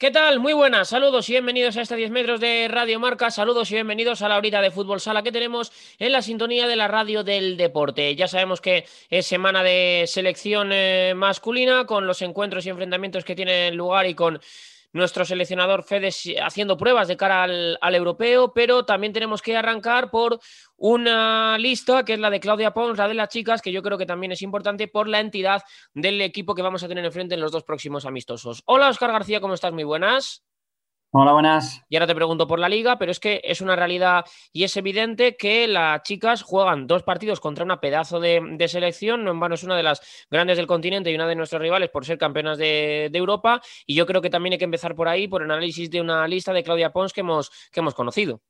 ¿Qué tal? Muy buenas, saludos y bienvenidos a este 10 metros de Radio Marca, saludos y bienvenidos a la horita de fútbol sala que tenemos en la sintonía de la radio del deporte. Ya sabemos que es semana de selección eh, masculina con los encuentros y enfrentamientos que tienen lugar y con nuestro seleccionador Fede haciendo pruebas de cara al, europeo, pero también tenemos que arrancar por una lista que es la de Claudia Pons, la de las chicas, que yo creo que también es importante por la entidad del equipo que vamos a tener enfrente en los dos próximos amistosos. Hola Oscar García, ¿cómo estás? Muy buenas. Hola, buenas. Y ahora te pregunto por la liga, pero es que es una realidad y es evidente que las chicas juegan dos partidos contra una pedazo de, selección. No en vano es una de las grandes del continente y una de nuestros rivales por ser campeonas de, Europa. Y yo creo que también hay que empezar por ahí, por el análisis de una lista de Claudia Pons que hemos, que hemos conocido.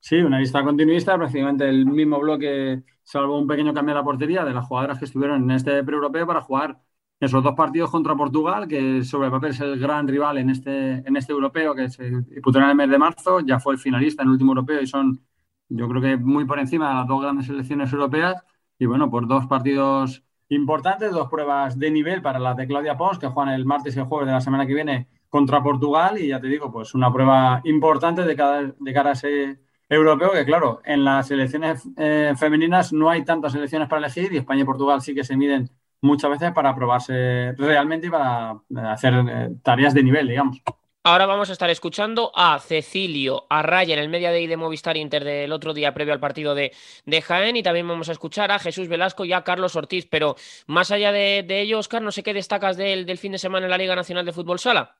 Sí, una lista continuista, prácticamente el mismo bloque, salvo un pequeño cambio de la portería de las jugadoras que estuvieron en este pre-europeo para jugar esos dos partidos contra Portugal, que sobre el papel es el gran rival en este, en este europeo, que se disputó en el mes de marzo, ya fue el finalista en el último europeo y son, yo creo que muy por encima de las dos grandes selecciones europeas. Y bueno, por dos partidos importantes, dos pruebas de nivel para las de Claudia Pons, que juegan el martes y el jueves de la semana que viene contra Portugal. Y ya te digo, pues una prueba importante de, cada, de cara a ese europeo, que claro, en las selecciones eh, femeninas no hay tantas selecciones para elegir y España y Portugal sí que se miden muchas veces para probarse realmente y para hacer eh, tareas de nivel, digamos. Ahora vamos a estar escuchando a Cecilio, a Raya en el Media Day de Movistar Inter del otro día previo al partido de, de, Jaén y también vamos a escuchar a Jesús Velasco y a Carlos Ortiz. Pero más allá de, de ello, Oscar, no sé qué destacas del, del fin de semana en la Liga Nacional de Fútbol Sala.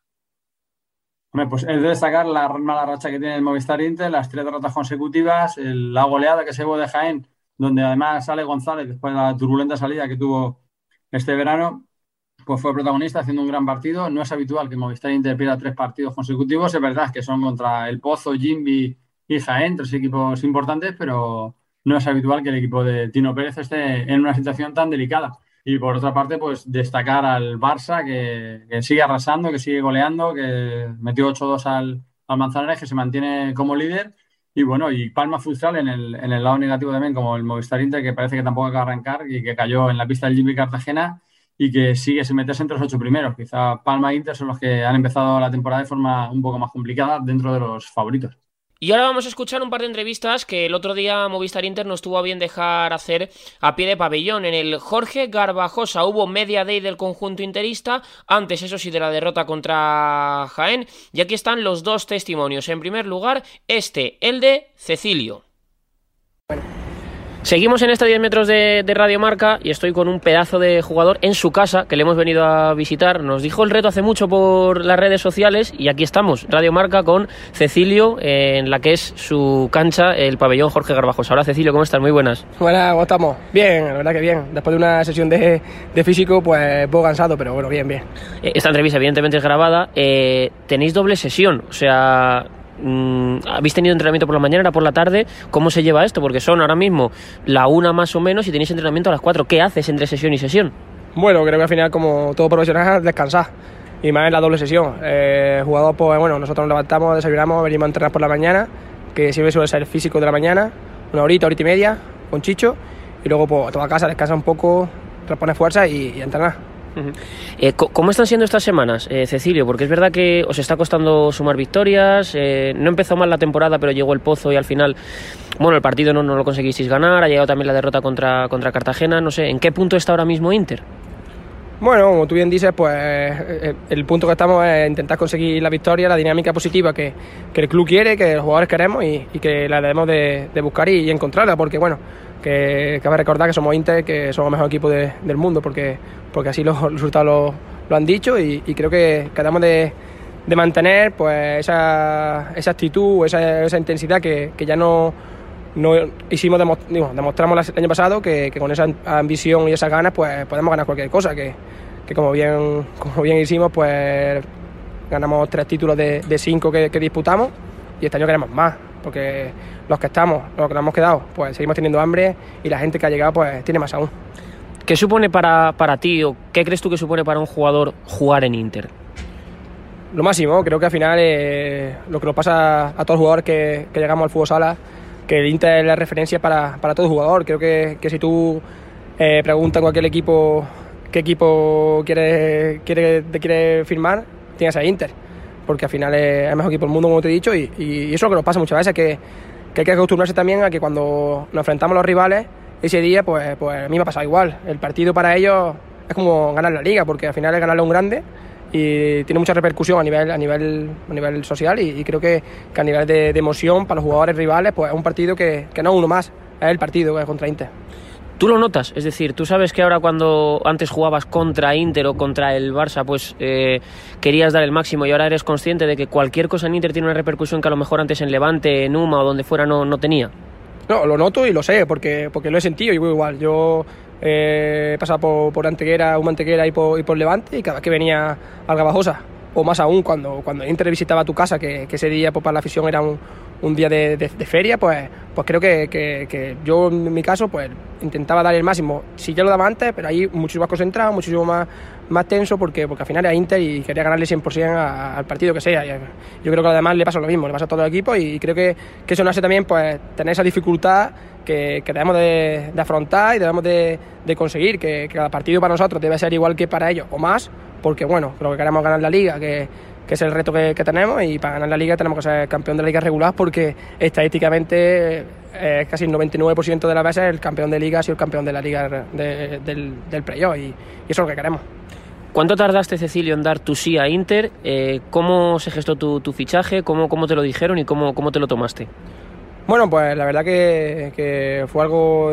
Hombre, pues es de destacar la mala racha que tiene el Movistar Inter, las tres derrotas consecutivas, la goleada que se llevó de Jaén, donde además sale González después de la turbulenta salida que tuvo este verano pues fue protagonista haciendo un gran partido. No es habitual que Movistar Inter pierda tres partidos consecutivos. Es verdad que son contra el Pozo, Jimby y Jaén, tres equipos importantes, pero no es habitual que el equipo de Tino Pérez esté en una situación tan delicada. Y por otra parte, pues destacar al Barça, que, sigue arrasando, que sigue goleando, que metió 8-2 al, al Manzanares, que se mantiene como líder y bueno, y Palma Futsal en el, en el lado negativo también, como el Movistar Inter, que parece que tampoco acaba de arrancar y que cayó en la pista del Jimmy Cartagena y que sigue sin meterse entre los ocho primeros. Quizá Palma e Inter son los que han empezado la temporada de forma un poco más complicada dentro de los favoritos. Y ahora vamos a escuchar un par de entrevistas que el otro día Movistar Inter nos tuvo a bien dejar hacer a pie de pabellón. En el Jorge Garbajosa hubo media day del conjunto interista, antes eso sí de la derrota contra Jaén. Y aquí están los dos testimonios. En primer lugar, este, el de Cecilio. Seguimos en este 10 metros de, Radio Marca y estoy con un pedazo de jugador en su casa que le hemos venido a visitar. Nos dijo el reto hace mucho por las redes sociales y aquí estamos, Radio Marca con Cecilio en la que es su cancha, el pabellón Jorge Garbajos. Ahora Cecilio, ¿cómo estás? Muy buenas. Buenas, ¿cómo estamos? Bien, la verdad que bien. Después de una sesión de, físico, pues poco cansado, pero bueno, bien, bien. Eh, esta entrevista evidentemente es grabada. Eh, tenéis doble sesión, o sea, ¿Habéis tenido entrenamiento por la mañana, era por la tarde? ¿Cómo se lleva esto? Porque son ahora mismo la una más o menos y tenéis entrenamiento a las cuatro. ¿Qué haces entre sesión y sesión? Bueno, creo que al final, como todo profesional, descansar. Y más en la doble sesión. Eh, jugador, pues bueno, nosotros nos levantamos, desayunamos, venimos a entrenar por la mañana, que siempre suele ser físico de la mañana, una horita, horita y media, con Chicho, y luego pues toda casa, descansa un poco, repone fuerza y, y entrenar. Eh, ¿Cómo están siendo estas semanas, eh, Cecilio? Porque es verdad que os está costando sumar victorias. Eh, no empezó mal la temporada, pero llegó el pozo y al final, bueno, el partido no, no lo conseguisteis ganar. Ha llegado también la derrota contra, contra Cartagena. No sé, ¿en qué punto está ahora mismo Inter? Bueno, como tú bien dices, pues el punto que estamos es intentar conseguir la victoria, la dinámica positiva que, el club quiere, que los jugadores queremos y, que la debemos de, buscar y, encontrarla, porque bueno, que cabe recordar que somos Inter, que somos el mejor equipo del mundo, porque porque así los resultados lo, han dicho y, creo que quedamos de, de mantener pues esa, esa actitud, esa, esa intensidad que, que, ya no, no hicimos, demostramos el año pasado que, que, con esa ambición y esas ganas pues podemos ganar cualquier cosa, que, que como, bien, como bien hicimos pues ganamos tres títulos de, de cinco que, disputamos y este año queremos más, porque los que estamos, los que nos hemos quedado, pues seguimos teniendo hambre y la gente que ha llegado pues tiene más aún. ¿Qué supone para, para ti o qué crees tú que supone para un jugador jugar en Inter? Lo máximo, creo que al final eh, lo que nos pasa a todos los jugadores que, llegamos al fútbol sala, que el Inter es la referencia para, para todo jugador. Creo que, que si tú eh, preguntas a cualquier equipo qué equipo quiere, quiere, te quiere firmar, tienes a Inter. Porque al final es el mejor equipo del mundo, como te he dicho, y, y eso es lo que nos pasa muchas veces, que, que hay que acostumbrarse también a que cuando nos enfrentamos a los rivales, ese día, pues, pues a mí me ha pasado igual. El partido para ellos es como ganar la liga, porque al final es ganarle a un grande y tiene mucha repercusión a nivel, a nivel, a nivel social y, creo que, que, a nivel de, de, emoción para los jugadores rivales, pues es un partido que, que no uno más, es el partido que es contra Inter. Tú lo notas, es decir, tú sabes que ahora cuando antes jugabas contra Inter o contra el Barça, pues eh, querías dar el máximo y ahora eres consciente de que cualquier cosa en Inter tiene una repercusión que a lo mejor antes en Levante, en Uma o donde fuera no, no tenía. No, lo noto y lo sé, porque, porque lo he sentido, yo igual. Yo eh, he pasado por, por Antequera, Uma Antequera y por, y por Levante y cada vez que venía al Gabajosa, o más aún cuando, cuando Inter visitaba tu casa, que, que ese día pues, para la afición era un, un día de, feria, pues, pues creo que, que, yo en mi caso pues intentaba dar el máximo. Si ya lo daba antes, pero ahí muchísimo más concentrado, muchísimo más, más tenso, porque, porque al final era Inter y quería ganarle 100% a, al partido que sea. Yo creo que además le pasa lo mismo, le pasa a todo el equipo y creo que, que eso nace también pues tener esa dificultad que, debemos de, afrontar y debemos de, de conseguir, que, que cada partido para nosotros debe ser igual que para ellos o más, porque bueno, creo que queremos ganar la liga, que, que es el reto que, que, tenemos y para ganar la liga tenemos que ser campeón de la liga regular porque estadísticamente eh, casi el 99% de las veces el campeón de liga ha sido el campeón de la liga de, del, del playoff y, y eso es lo que queremos. ¿Cuánto tardaste, Cecilio, en dar tu sí a Inter? Eh, ¿Cómo se gestó tu, tu fichaje? ¿Cómo, ¿Cómo, te lo dijeron y cómo, cómo te lo tomaste? Bueno, pues la verdad que, que fue algo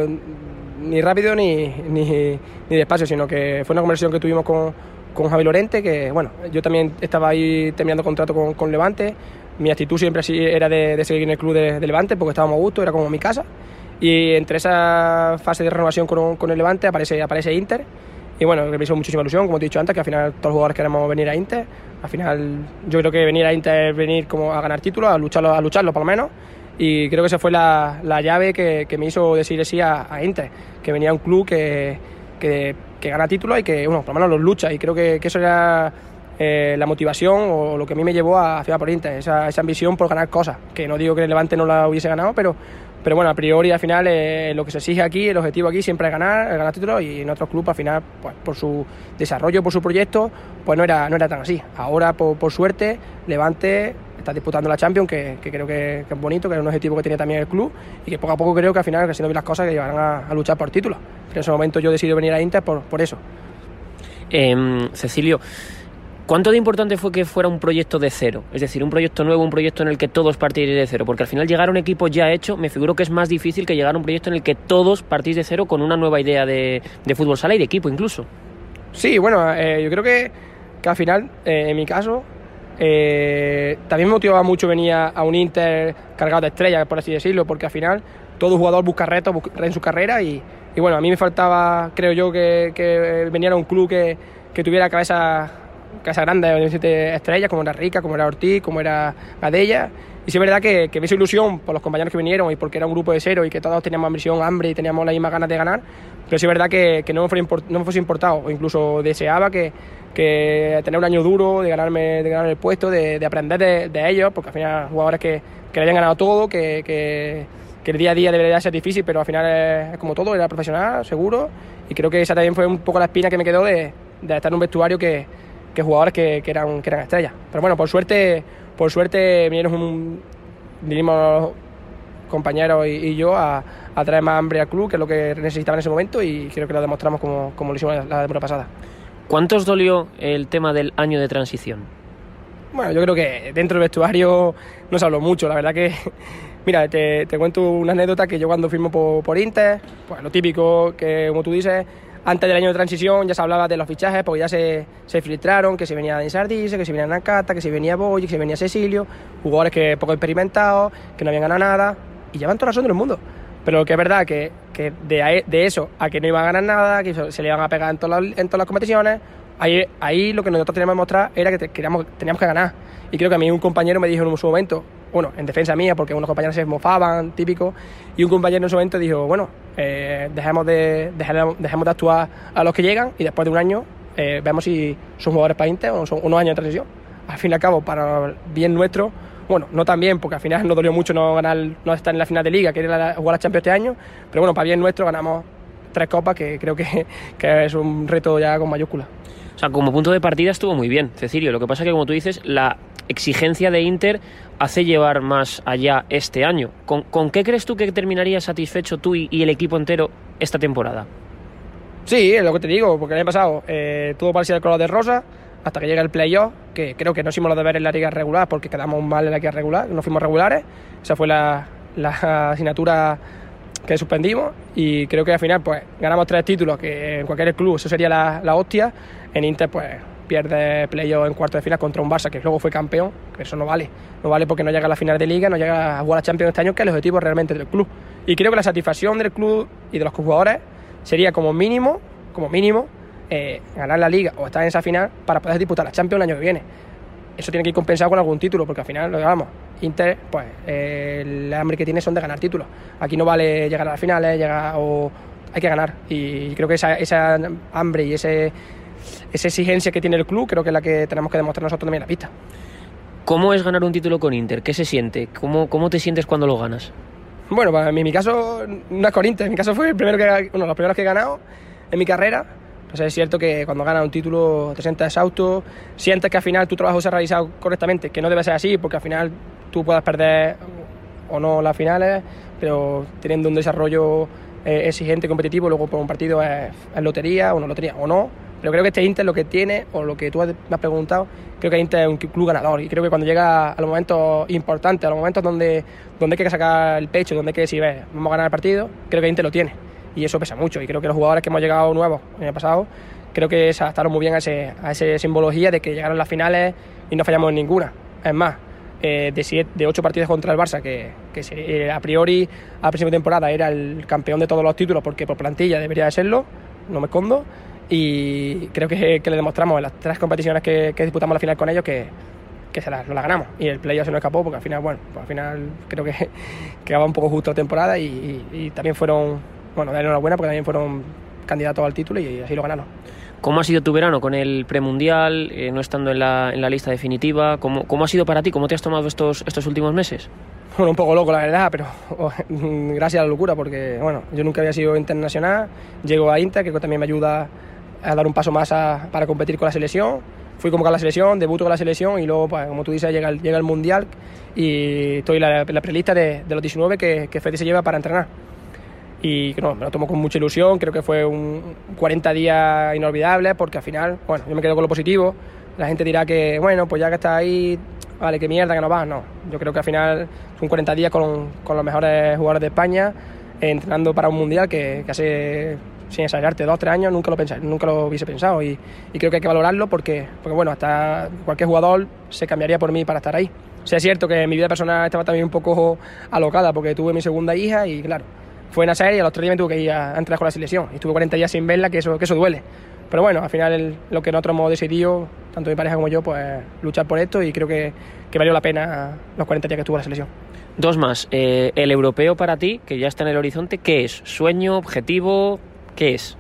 ni rápido ni, ni, ni, despacio, sino que fue una conversación que tuvimos con, con Javi Lorente, que bueno, yo también estaba ahí terminando contrato con, con Levante, mi actitud siempre así era de, de, seguir en el club de, de, Levante porque estábamos a gusto, era como mi casa, y entre esa fase de renovación con, con el Levante aparece, aparece Inter, y bueno, me hizo muchísima ilusión, como te he dicho antes, que al final todos los jugadores queremos venir a Inter, al final yo creo que venir a Inter es venir como a ganar títulos, a lucharlo, a lucharlo por lo menos, y creo que esa fue la, la llave que, que, me hizo decir sí a, a Inter, que venía un club que, que, que, gana títulos y que, bueno, por lo menos los lucha. Y creo que, que eso era eh, la motivación o lo que a mí me llevó a Ciudad por Inter, esa, esa ambición por ganar cosas. Que no digo que el Levante no la hubiese ganado, pero, pero bueno, a priori al final eh, lo que se exige aquí, el objetivo aquí siempre es ganar, ganar títulos y en otros clubes al final, pues, por su desarrollo, por su proyecto, pues no era, no era tan así. Ahora, por, por suerte, Levante está disputando la Champions, que, que creo que, que, es bonito, que es un objetivo que tiene también el club y que poco a poco creo que al final, que si no vi las cosas, que llevarán a, a luchar por títulos. En ese momento yo decidí venir a Inter por, por eso. Eh, Cecilio, ¿cuánto de importante fue que fuera un proyecto de cero? Es decir, un proyecto nuevo, un proyecto en el que todos partís de cero. Porque al final llegar a un equipo ya hecho, me figuro que es más difícil que llegar a un proyecto en el que todos partís de cero con una nueva idea de, de fútbol sala y de equipo incluso. Sí, bueno, eh, yo creo que, que al final, eh, en mi caso, eh, también me motivaba mucho venir a un Inter cargado de estrellas, por así decirlo, porque al final todo jugador busca retos en su carrera y, bueno, a mí me faltaba, creo yo, que, que veniera un club que, que tuviera cabeza, cabeza grande, estrellas, como era Rica, como era Ortiz, como era Gadella. Y sí es verdad que, que me hizo ilusión por los compañeros que vinieron y porque era un grupo de cero y que todos teníamos ambición, hambre y teníamos las mismas ganas de ganar. Pero sí es verdad que, no, me no me fuese importado o incluso deseaba que, tener un año duro, de ganarme, de ganar el puesto, de, de aprender de, ellos, porque al final jugadores que, le hayan ganado todo, que, el día a día debería ser difícil, pero al final es, como todo, era profesional, seguro, y creo que esa también fue un poco la espina que me quedó de, de estar en un vestuario que, jugadores que, eran, que eran estrellas. Pero bueno, por suerte, por suerte vinieron un, vinimos compañeros y, y yo a, a, traer más hambre al club, que es lo que necesitaba en ese momento, y creo que lo demostramos como, como lo hicimos la, la temporada pasada. ¿Cuánto os dolió el tema del año de transición? Bueno, yo creo que dentro del vestuario no se habló mucho, la verdad que... Mira, te, te cuento una anécdota que yo cuando firmo por, por, Inter, pues lo típico que, como tú dices, antes del año de transición ya se hablaba de los fichajes, porque ya se, se filtraron, que se venía Denis Sardice, que se venía Nakata, que se venía Boy, que se venía Cecilio, jugadores que poco experimentados, que no habían ganado nada, y llevan toda la razón del mundo. Pero que es verdad que, que de, de, eso a que no iban a ganar nada, que se le iban a pegar en todas las, en todas las competiciones, ahí, ahí lo que nosotros teníamos que mostrar era que teníamos que ganar. Y creo que a mí un compañero me dijo en su momento, bueno, en defensa mía, porque unos compañeros se mofaban, típico, y un compañero en su momento dijo, bueno, eh, dejemos, de, dejemos, dejemos de actuar a los que llegan y después de un año eh, vemos si son jugadores para Inter o son unos años de transición. Al fin y al cabo, para bien nuestro, bueno, no tan bien, porque al final nos dolió mucho no ganar, no estar en la final de liga, que era jugar la Champions este año, pero bueno, para bien nuestro ganamos tres copas, que creo que es un reto ya con mayúsculas. O sea, como punto de partida estuvo muy bien, Cecilio. Lo que pasa es que, como tú dices, la, exigencia de Inter hace llevar más allá este año. ¿Con, qué crees tú que terminarías satisfecho tú y, el equipo entero esta temporada? Sí, es lo que te digo, porque el año pasado eh, todo parecía el color de rosa hasta que llega el playoff, que creo que no hicimos los deberes en la liga regular porque quedamos mal en la liga regular, no fuimos regulares. Esa fue la, la asignatura que suspendimos y creo que al final pues ganamos tres títulos, que en cualquier club eso sería la, la hostia. En Inter pues pierde playoff en cuarto de final contra un Barça que luego fue campeón, que eso no vale. No vale porque no llega a la final de liga, no llega a jugar a Champions este año, que es el objetivo realmente del club. Y creo que la satisfacción del club y de los jugadores sería como mínimo, como mínimo, eh, ganar la liga o estar en esa final para poder disputar la Champions el año que viene. Eso tiene que ir compensado con algún título, porque al final lo digamos, Inter, pues eh, el hambre que tiene son de ganar títulos. Aquí no vale llegar a las finales, llegar o hay que ganar. Y creo que esa, esa hambre y ese, esa exigencia que tiene el club, creo que es la que tenemos que demostrar nosotros también en la pista. ¿Cómo es ganar un título con Inter? ¿Qué se siente? ¿Cómo, cómo te sientes cuando lo ganas? Bueno, para mí, en mi caso no es con Inter, en mi caso fue el primero que, uno de los primeros que he ganado en mi carrera pues es cierto que cuando ganas un título te sientes exhausto, sientes que al final tu trabajo se ha realizado correctamente, que no debe ser así, porque al final tú puedes perder o no las finales, pero teniendo un desarrollo eh, exigente, competitivo, luego por un partido es, lotería o no lotería o no. Pero creo que este Inter lo que tiene, o lo que tú me has preguntado, creo que Inter es un club ganador. Y creo que cuando llega a los momentos importantes, a los momentos donde, donde hay que sacar el pecho, donde hay que decir, vamos a ganar el partido, creo que Inter lo tiene y eso pesa mucho. Y creo que los jugadores que hemos llegado nuevos el año pasado, creo que se adaptaron muy bien a, ese, a esa simbología de que llegaron las finales y no fallamos en ninguna. Es más, eh, de, siete, de ocho partidos contra el Barça, que, que eh, a priori a principio de temporada era el campeón de todos los títulos porque por plantilla debería de serlo, no me escondo. Y creo que, que le demostramos en las tres competiciones que, que disputamos la final con ellos que, que se la, no la ganamos. Y el playoff se nos escapó porque al final, bueno, pues al final creo que quedaba un poco justo la temporada y también fueron bueno, darle enhorabuena porque también fueron candidatos al título y así lo ganaron. ¿Cómo ha sido tu verano con el premundial, eh, no estando en la, en la lista definitiva? ¿Cómo, ¿Cómo, ha sido para ti? ¿Cómo te has tomado estos, estos últimos meses? Bueno, un poco loco la verdad, pero oh, gracias a la locura, porque bueno, yo nunca había sido internacional, llego a Inter, que también me ayuda a dar un paso más para competir con la selección. Fui convocado a la selección, debuto con la selección y luego, pues, como tú dices, llega el, llega el Mundial y estoy en la, la prelista de, de, los 19 que, que Fede se lleva para entrenar y no, me lo tomo con mucha ilusión, creo que fue un 40 días inolvidables porque al final, bueno, yo me quedo con lo positivo, la gente dirá que, bueno, pues ya que está ahí, vale, qué mierda que no vas, no, yo creo que al final son 40 días con, con los mejores jugadores de España, entrenando para un mundial que, que hace, sin exagerarte, dos tres años nunca lo, pensé, nunca lo hubiese pensado. Y, y, creo que hay que valorarlo porque, porque, bueno, hasta cualquier jugador se cambiaría por mí para estar ahí. O sea, es cierto que mi vida personal estaba también un poco alocada porque tuve mi segunda hija y claro, fue en serie y a los tres días me tuve que ir a, entrar con la selección. Y estuve 40 días sin verla, que eso, que eso duele. Pero bueno, al final lo que nosotros hemos decidido, tanto mi pareja como yo, pues luchar por esto y creo que, que valió la pena los 40 días que estuvo la selección. Dos más. Eh, el europeo para ti, que ya está en el horizonte, ¿qué es? ¿Sueño? ¿Objetivo? ¿Qué es?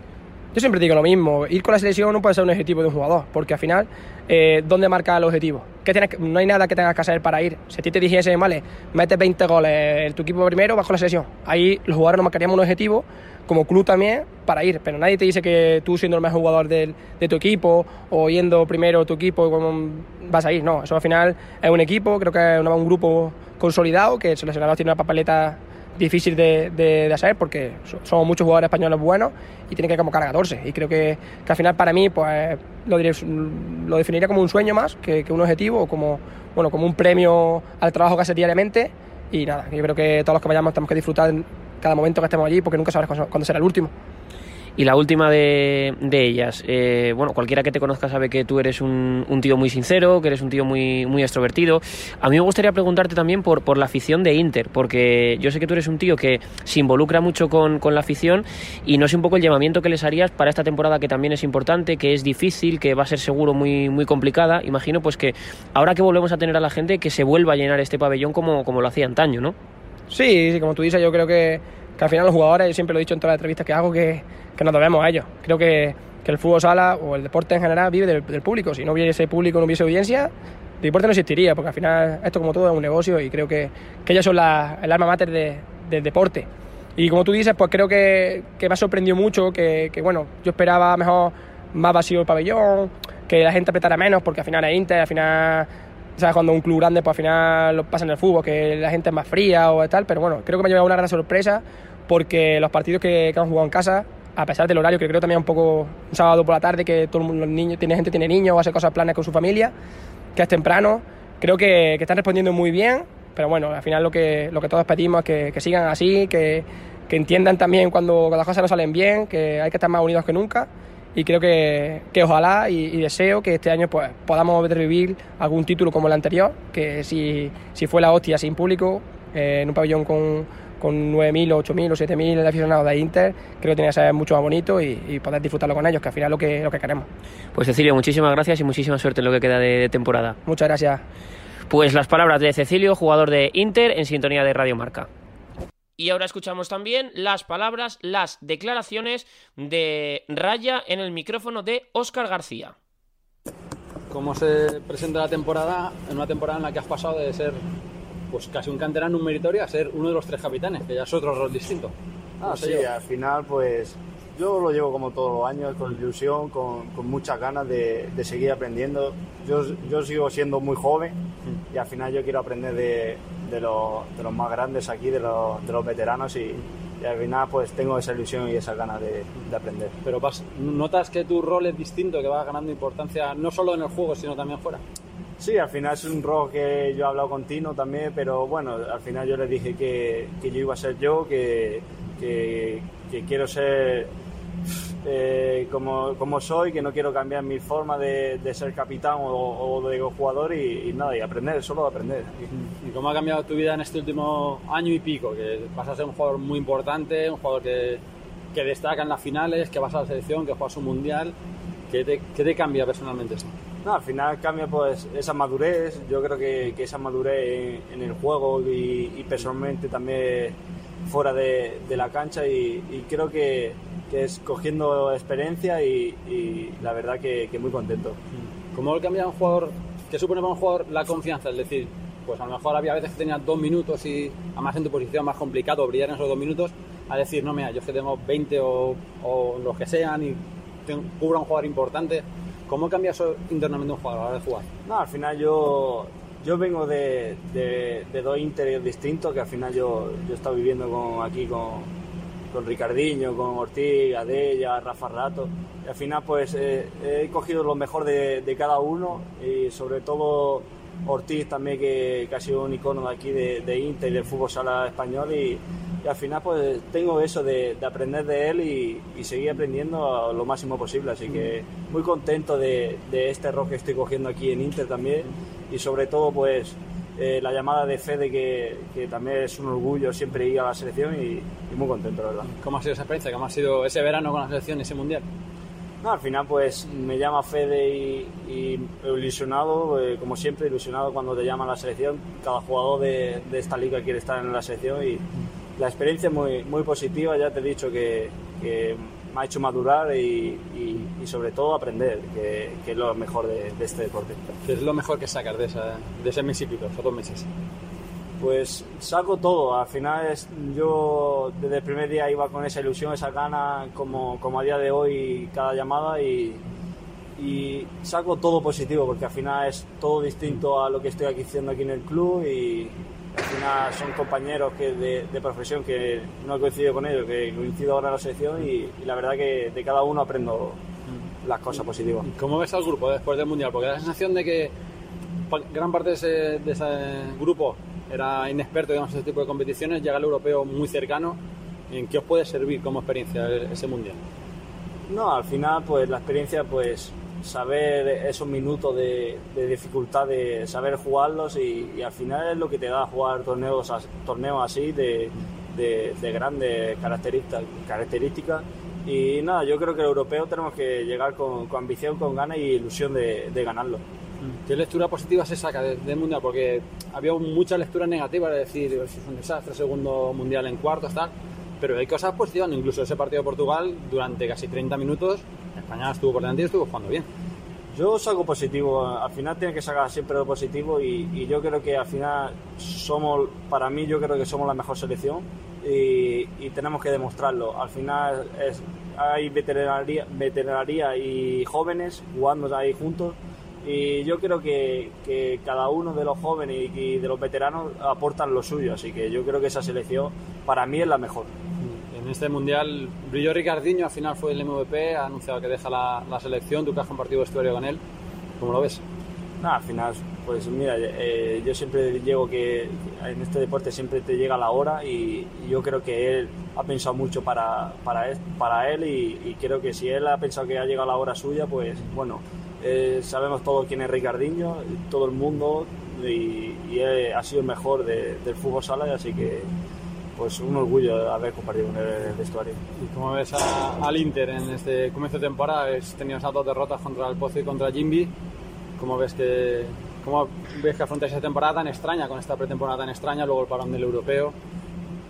Yo siempre digo lo mismo, ir con la selección no puede ser un objetivo de un jugador, porque al final, eh, ¿dónde marca el objetivo? ¿Qué tienes, no hay nada que tengas que hacer para ir. Si a ti te dijese, vale, metes 20 goles tu equipo primero, con la selección. Ahí los jugadores nos marcaríamos un objetivo, como club también, para ir, pero nadie te dice que tú siendo el mejor jugador de, de tu equipo o yendo primero tu equipo vas a ir, no, eso al final es un equipo, creo que es un grupo consolidado, que el seleccionador tiene una papeleta difícil de, de, hacer porque somos muchos jugadores españoles buenos y tiene que convocar a 14. Y creo que, que al final para mí pues lo, lo definiría como un sueño más que, un objetivo como, bueno, como un premio al trabajo que hace diariamente. Y nada, yo creo que todos los que vayamos tenemos que disfrutar cada momento que estemos allí porque nunca sabes cuándo será el último. Y la última de, ellas, eh, bueno, cualquiera que te conozca sabe que tú eres un, tío muy sincero, que eres un tío muy, muy extrovertido. A mí me gustaría preguntarte también por, por la afición de Inter, porque yo sé que tú eres un tío que se involucra mucho con, la afición y no sé un poco el llamamiento que les harías para esta temporada que también es importante, que es difícil, que va a ser seguro muy, muy complicada. Imagino pues que ahora que volvemos a tener a la gente, que se vuelva a llenar este pabellón como, como lo hacía antaño, ¿no? Sí, sí, como tú dices, yo creo que, que al final los jugadores, yo siempre lo he dicho en todas las entrevistas que hago, que que nos debemos a ellos. Creo que, que, el fútbol sala o el deporte en general vive del, público. Si no hubiese público, no hubiese audiencia, el deporte no existiría, porque al final esto como todo es un negocio y creo que, que ellos son la, el alma mater de, del deporte. Y como tú dices, pues creo que, que me ha sorprendido mucho, que, que, bueno, yo esperaba mejor más vacío el pabellón, que la gente apretara menos, porque al final es Inter, al final ¿sabes? Cuando un club grande, pues al final lo pasa en el fútbol, que la gente es más fría o tal, pero bueno, creo que me ha llevado una gran sorpresa porque los partidos que, que han jugado en casa, a pesar del horario, que creo también un poco un sábado por la tarde, que todo el mundo, los niños, tiene gente tiene niños o hace cosas planes con su familia, que es temprano, creo que, que están respondiendo muy bien, pero bueno, al final lo que, lo que todos pedimos es que, que sigan así, que, que entiendan también cuando, cuando, las cosas no salen bien, que hay que estar más unidos que nunca y creo que, que ojalá y, y, deseo que este año pues, podamos revivir algún título como el anterior, que si, si fue la hostia sin público, eh, en un pabellón con, con 9.000 o 8.000 o 7.000 aficionados de Inter, creo que tiene que ser mucho más bonito y, y, poder disfrutarlo con ellos, que al final es lo que, lo que queremos. Pues Cecilio, muchísimas gracias y muchísima suerte en lo que queda de, de temporada. Muchas gracias. Pues las palabras de Cecilio, jugador de Inter, en sintonía de Radio Marca. Y ahora escuchamos también las palabras, las declaraciones de Raya en el micrófono de Óscar García. ¿Cómo se presenta la temporada en una temporada en la que has pasado de ser pues casi un canterano, un meritorio, a ser uno de los tres capitanes, que ya es otro rol distinto? Ah, sí, al final pues yo lo llevo como todos los años, con ilusión, con, con muchas ganas de, de, seguir aprendiendo. Yo, yo sigo siendo muy joven y al final yo quiero aprender de, de, los, de los más grandes aquí, de los, de los veteranos y, y, al final pues tengo esa ilusión y esa ganas de, de aprender. Pero vas, ¿notas que tu rol es distinto, que va ganando importancia no solo en el juego, sino también fuera? Sí, al final es un rol que yo he hablado con Tino también, pero bueno, al final yo le dije que, que yo iba a ser yo, que, que, quiero ser eh, como, como, soy, que no quiero cambiar mi forma de, de ser capitán o, o, de jugador y, nada, y aprender, solo aprender. ¿Y cómo ha cambiado tu vida en este último año y pico? Que vas a ser un jugador muy importante, un jugador que, que destaca en las finales, que vas a la selección, que juegas un mundial. ¿Qué te, qué te cambia personalmente esto? No, al final cambia pues esa madurez, yo creo que, que esa madurez en, el juego y, personalmente también fuera de, de la cancha y, creo que, que es cogiendo experiencia y, la verdad que, que, muy contento. ¿Cómo cambia un jugador, qué supone para un jugador la confianza? Es decir, pues a lo mejor había veces que tenías dos minutos y además en tu posición más complicado brillar en esos dos minutos, a decir, no, mira, yo es que tengo 20 o, o los que sean y tengo, cubro a un jugador importante. ¿Cómo cambia eso internamente un jugador a la hora de jugar? No, al final yo, yo vengo de, de, de dos interiores distintos que al final yo, yo he estado viviendo con, aquí con, con Ricardinho, con Ortiz, Adella, Rafa Rato. Y al final pues eh, he cogido lo mejor de, de, cada uno y sobre todo Ortiz también que, que ha sido un icono de aquí de, de Inter y del fútbol sala español y, y, al final pues tengo eso de, de aprender de él y, y, seguir aprendiendo lo máximo posible. Así que muy contento de, este rol que estoy cogiendo aquí en Inter también y sobre todo pues eh, la llamada de Fede, que, que, también es un orgullo siempre ir a la selección y, y, muy contento, la verdad. ¿Cómo ha sido esa experiencia? ¿Cómo ha sido ese verano con la selección, ese mundial? No, al final, pues me llama Fede y, y ilusionado, eh, como siempre, ilusionado cuando te llama la selección. Cada jugador de, de, esta liga quiere estar en la selección y la experiencia es muy, muy positiva. Ya te he dicho que, que me ha hecho madurar y, y, y sobre todo aprender, que, que, es lo mejor de, de, este deporte. ¿Qué es lo mejor que sacas de, esa, de ese mes y pico, esos dos meses? Pues saco todo, al final es, yo desde el primer día iba con esa ilusión, esa gana, como, como a día de hoy cada llamada y, y saco todo positivo porque al final es todo distinto a lo que estoy aquí haciendo aquí en el club y, al final son compañeros que de, de, profesión que no he coincidido con ellos, que coincido ahora en la selección y, y, la verdad que de cada uno aprendo las cosas positivas. ¿Cómo ves al grupo después del Mundial? Porque da la sensación de que gran parte de ese, de ese grupo era inexperto en ese tipo de competiciones, llega el europeo muy cercano. ¿En qué os puede servir como experiencia ese Mundial? No, al final pues la experiencia pues saber esos minutos de, de, dificultad, de saber jugarlos y, al final es lo que te da jugar torneos, torneos así de, de, de grandes características, características. Y nada, yo creo que el europeo tenemos que llegar con, ambición, con ganas y ilusión de, ganarlo. ¿Qué lectura positiva se saca del Mundial? Porque había muchas lecturas negativas, es decir, es un desastre, segundo Mundial en cuartos, tal. Pero hay cosas positivas, incluso ese partido de Portugal, durante casi 30 minutos, España estuvo por delante y estuvo jugando bien. Yo saco positivo, al final tiene que sacar siempre lo positivo y, yo creo que al final somos, para mí yo creo que somos la mejor selección y, tenemos que demostrarlo. Al final hay veterinaria, veterinaria y jóvenes jugando ahí juntos y yo creo que, que cada uno de los jóvenes y, de los veteranos aportan lo suyo, así que yo creo que esa selección para mí es la mejor. En este mundial brilló Ricardiño, al final fue el MVP, ha anunciado que deja la, la selección, tú que has compartido vestuario con él, ¿cómo lo ves? Nada, al final, pues mira, eh, yo siempre llego que en este deporte siempre te llega la hora y, yo creo que él ha pensado mucho para, para él, para él y, creo que si él ha pensado que ha llegado la hora suya, pues bueno, eh, sabemos todos quién es Ricardinho, todo el mundo y, ha sido el mejor del fútbol sala, así que pues un orgullo haber compartido con el vestuario. ¿Y cómo ves al Inter en este comienzo de temporada? Has tenido esas dos derrotas contra el Pozo y contra Jimby. ¿Cómo ves que, cómo ves que afrontáis esa temporada tan extraña, con esta pretemporada tan extraña, luego el parón del europeo?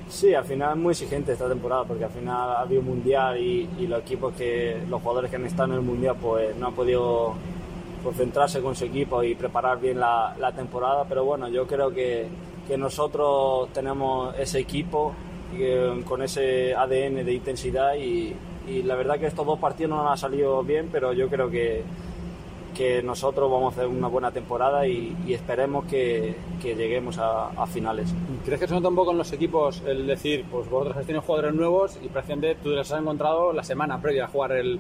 Sí, al final es muy exigente esta temporada porque al final ha habido un mundial y, los equipos que los jugadores que han estado en el mundial pues no han podido concentrarse con su equipo y preparar bien la, la temporada, pero bueno, yo creo que, que nosotros tenemos ese equipo eh, con ese ADN de intensidad y, y la verdad que estos dos partidos no nos han salido bien, pero yo creo que, que nosotros vamos a hacer una buena temporada y, esperemos que, lleguemos a, finales. ¿Crees que se nota un poco en los equipos el decir, pues vosotros habéis tenido jugadores nuevos y prácticamente tú les has encontrado la semana previa a jugar el,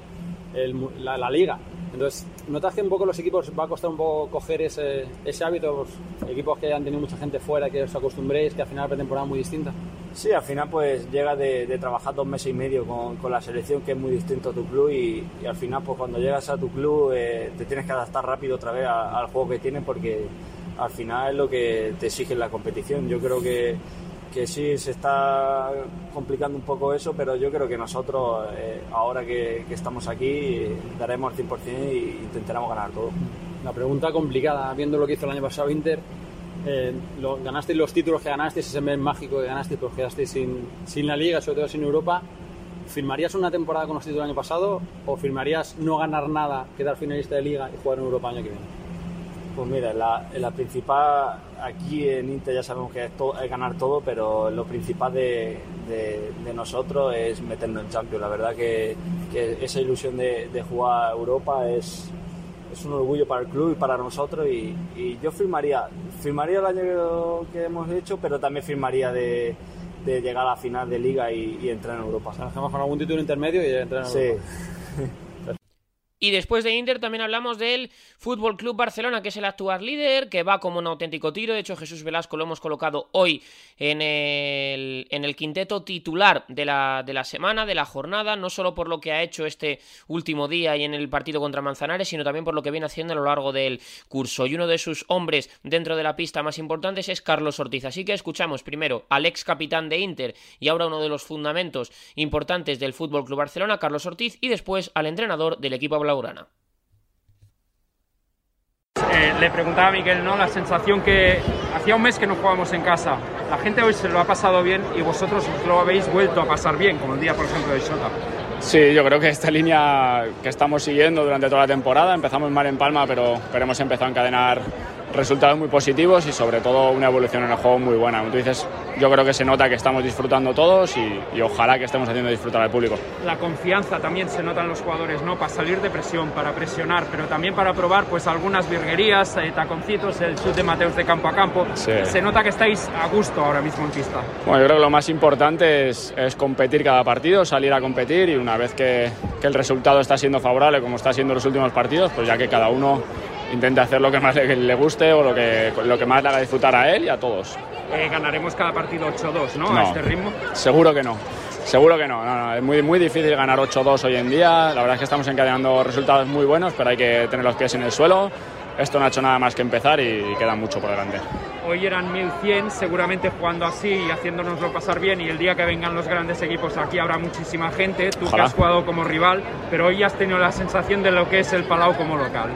la, liga? Entonces, ¿notas que un poco los equipos va a costar un poco coger ese, ese hábito? Pues, equipos que han tenido mucha gente fuera, que os acostumbréis, que al final la pretemporada es muy distinta. Sí, al final pues llega de, trabajar dos meses y medio con, la selección, que es muy distinto a tu club, y, al final pues cuando llegas a tu club eh, te tienes que adaptar rápido otra vez al juego que tienes porque al final es lo que te exige la competición. Yo creo que, que sí se está complicando un poco eso, pero yo creo que nosotros eh, ahora que, estamos aquí daremos el 100% e intentaremos ganar todo. La pregunta complicada, viendo lo que hizo el año pasado Inter, eh, ganasteis los títulos que ganasteis, ese mes mágico que ganasteis, pero quedasteis sin, sin la Liga, sobre todo sin Europa. ¿Firmarías una temporada con los títulos del año pasado o firmarías no ganar nada, quedar finalista de Liga y jugar en Europa el año que viene? Pues mira, la, la principal, aquí en Inter ya sabemos que es, ganar todo, pero lo principal de, de, nosotros es meternos en Champions. La verdad que, que esa ilusión de, de jugar a Europa es, es un orgullo para el club y para nosotros y, yo firmaría, firmaría el año que hemos hecho, pero también firmaría de, llegar a la final de liga y, entrar en Europa. O con algún título intermedio y entrar en Europa. Sí. Y después de Inter también hablamos del Fútbol Club Barcelona, que es el actual líder, que va como un auténtico tiro. De hecho, Jesús Velasco lo hemos colocado hoy en el, quinteto titular de la, de la semana, de la jornada, no solo por lo que ha hecho este último día y en el partido contra Manzanares, sino también por lo que viene haciendo a lo largo del curso. Y uno de sus hombres dentro de la pista más importantes es Carlos Ortiz. Así que escuchamos primero al ex capitán de Inter y ahora uno de los fundamentos importantes del Fútbol Club Barcelona, Carlos Ortiz, y después al entrenador del equipo eh, le preguntaba a Miguel, ¿no? La sensación que hacía un mes que no jugábamos en casa. La gente hoy se lo ha pasado bien y vosotros lo habéis vuelto a pasar bien, como el día, por ejemplo, de Sota. Sí, yo creo que esta línea que estamos siguiendo durante toda la temporada, empezamos mal en Palma, pero, pero hemos empezado a encadenar resultados muy positivos y sobre todo una evolución en el juego muy buena. Como tú dices, yo creo que se nota que estamos disfrutando todos y, ojalá que estemos haciendo disfrutar al público. La confianza también se nota en los jugadores, ¿no? Para salir de presión, para presionar, pero también para probar pues algunas virguerías, eh, taconcitos, el chute de Mateus de campo a campo. Se nota que estáis a gusto ahora mismo en pista. Bueno, yo creo que lo más importante es, es competir cada partido, salir a competir y una vez que, que el resultado está siendo favorable, como está siendo los últimos partidos, pues ya que cada uno intente hacer lo que más le, guste o lo que, lo que más le haga disfrutar a él y a todos. Eh, ganaremos cada partido 8-2, ¿no? A este ritmo. Seguro que no. Seguro que no, es muy, muy difícil ganar 8-2 hoy en día. La verdad es que estamos encadenando resultados muy buenos, pero hay que tener los pies en el suelo. Esto no ha hecho nada más que empezar y queda mucho por delante. Hoy eran 1100, seguramente jugando así y haciéndonoslo pasar bien. Y el día que vengan los grandes equipos aquí habrá muchísima gente. Tú que has jugado como rival, pero hoy has tenido la sensación de lo que es el Palau como local.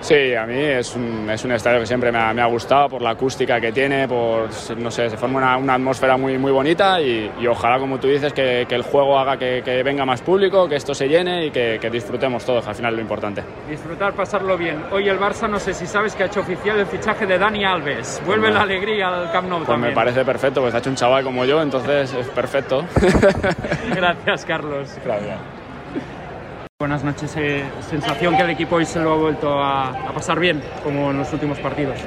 Sí, a mí es un, es un estadio que siempre me ha, me ha, gustado por la acústica que tiene, por, no sé, se forma una, una atmósfera muy, muy bonita y, y, ojalá, como tú dices, que, que el juego haga que, que, venga más público, que esto se llene y que, que disfrutemos todos, al final es lo importante. Disfrutar, pasarlo bien. Hoy el Barça, no sé si sabes que ha hecho oficial el fichaje de Dani Alves. Vuelve pues la alegría al Camp Nou pues me parece perfecto, pues ha hecho un chaval como yo, entonces es perfecto. Gracias, Carlos. Gracias. Buenas noches. Eh, sensación que el equipo hoy se lo ha vuelto a, pasar bien, como en los últimos partidos.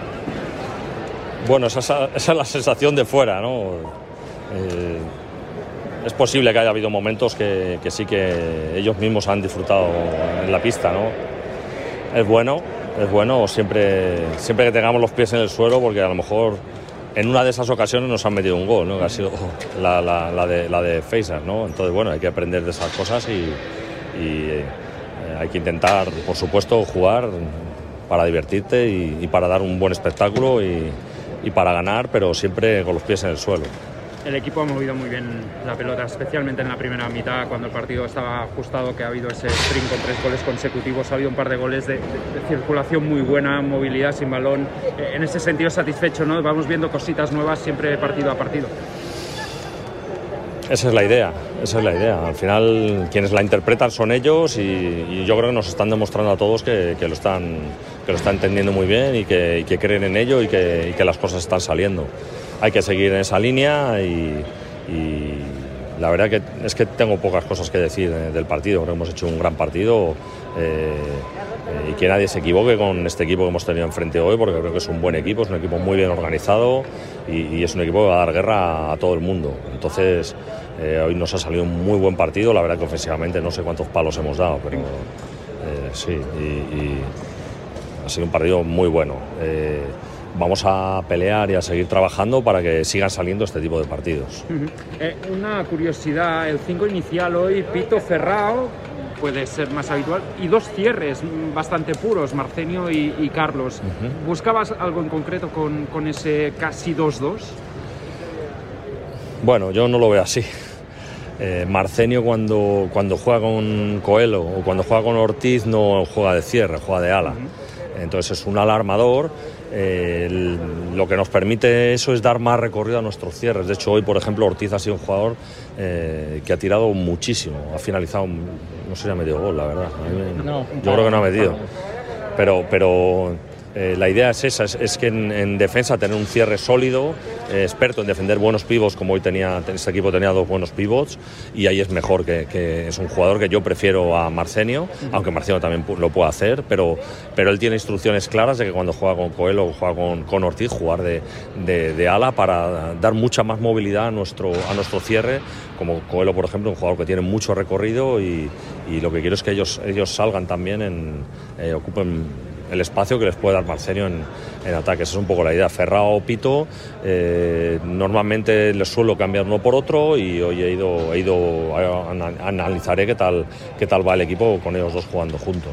Bueno, esa, es la sensación de fuera, ¿no? Eh, es posible que haya habido momentos que, sí que ellos mismos han disfrutado en la pista, ¿no? Es bueno, es bueno siempre, siempre que tengamos los pies en el suelo, porque a lo mejor en una de esas ocasiones nos han metido un gol, ¿no? que ha sido la, de, la de ¿no? Entonces, bueno, hay que aprender de esas cosas y, eh, hay que intentar, por supuesto, jugar para divertirte y, para dar un buen espectáculo y, y para ganar, pero siempre con los pies en el suelo el equipo ha movido muy bien la pelota, especialmente en la primera mitad, cuando el partido estaba ajustado, que ha habido ese sprint con tres goles consecutivos, ha habido un par de goles de, circulación muy buena, movilidad sin balón. Eh, en ese sentido, satisfecho, ¿no? Vamos viendo cositas nuevas siempre partido a partido. Esa es la idea, esa es la idea. Al final, quienes la interpretan son ellos y, yo creo que nos están demostrando a todos que, lo, están, que lo están entendiendo muy bien y que, creen en ello y que, y que las cosas están saliendo hay que seguir en esa línea y, la verdad que es que tengo pocas cosas que decir del partido, hemos hecho un gran partido eh, y que nadie se equivoque con este equipo que hemos tenido enfrente hoy, porque creo que es un buen equipo, es un equipo muy bien organizado y, es un equipo que va a dar guerra a todo el mundo. Entonces, eh, hoy nos ha salido un muy buen partido, la verdad que ofensivamente no sé cuántos palos hemos dado, pero eh, sí, y, ha sido un partido muy bueno vamos a pelear y a seguir trabajando para que sigan saliendo este tipo de partidos. Eh, una curiosidad, el 5 inicial hoy, Pito Ferrao, puede ser más habitual, y dos cierres bastante puros, Marcenio y, Carlos. ¿Buscabas algo en concreto con, ese casi 2-2? Bueno, yo no lo veo así. Eh, Marcenio cuando, cuando juega con Coelho o cuando juega con Ortiz no juega de cierre, juega de ala. Entonces es un alarmador lo que nos permite eso es dar más recorrido a nuestros cierres. De hecho, hoy, por ejemplo, Ortiz ha sido un jugador eh, que ha tirado muchísimo. Ha finalizado, no sé si ha metido gol, la verdad. yo creo que no ha metido. Pero, pero eh, la idea es esa, es, que en, defensa tener un cierre sólido, eh, experto en defender buenos pivots, como hoy tenía, este equipo tenía dos buenos pivots, y ahí es mejor que, es un jugador que yo prefiero a Marcenio, aunque Marcenio también lo puede hacer, pero, pero él tiene instrucciones claras de que cuando juega con Coelho o juega con, con Ortiz, jugar de, de, ala para dar mucha más movilidad a nuestro, a nuestro cierre, como Coelho, por ejemplo, un jugador que tiene mucho recorrido y, y lo que quiero es que ellos, ellos salgan también, en, eh, ocupen el espacio que les puede dar Marcenio en, en ataque. Esa es un poco la idea. Ferrao o Pito, eh, normalmente les suelo cambiar uno por otro y hoy he ido, he ido a, analizaré qué tal, qué tal va el equipo con ellos dos jugando juntos.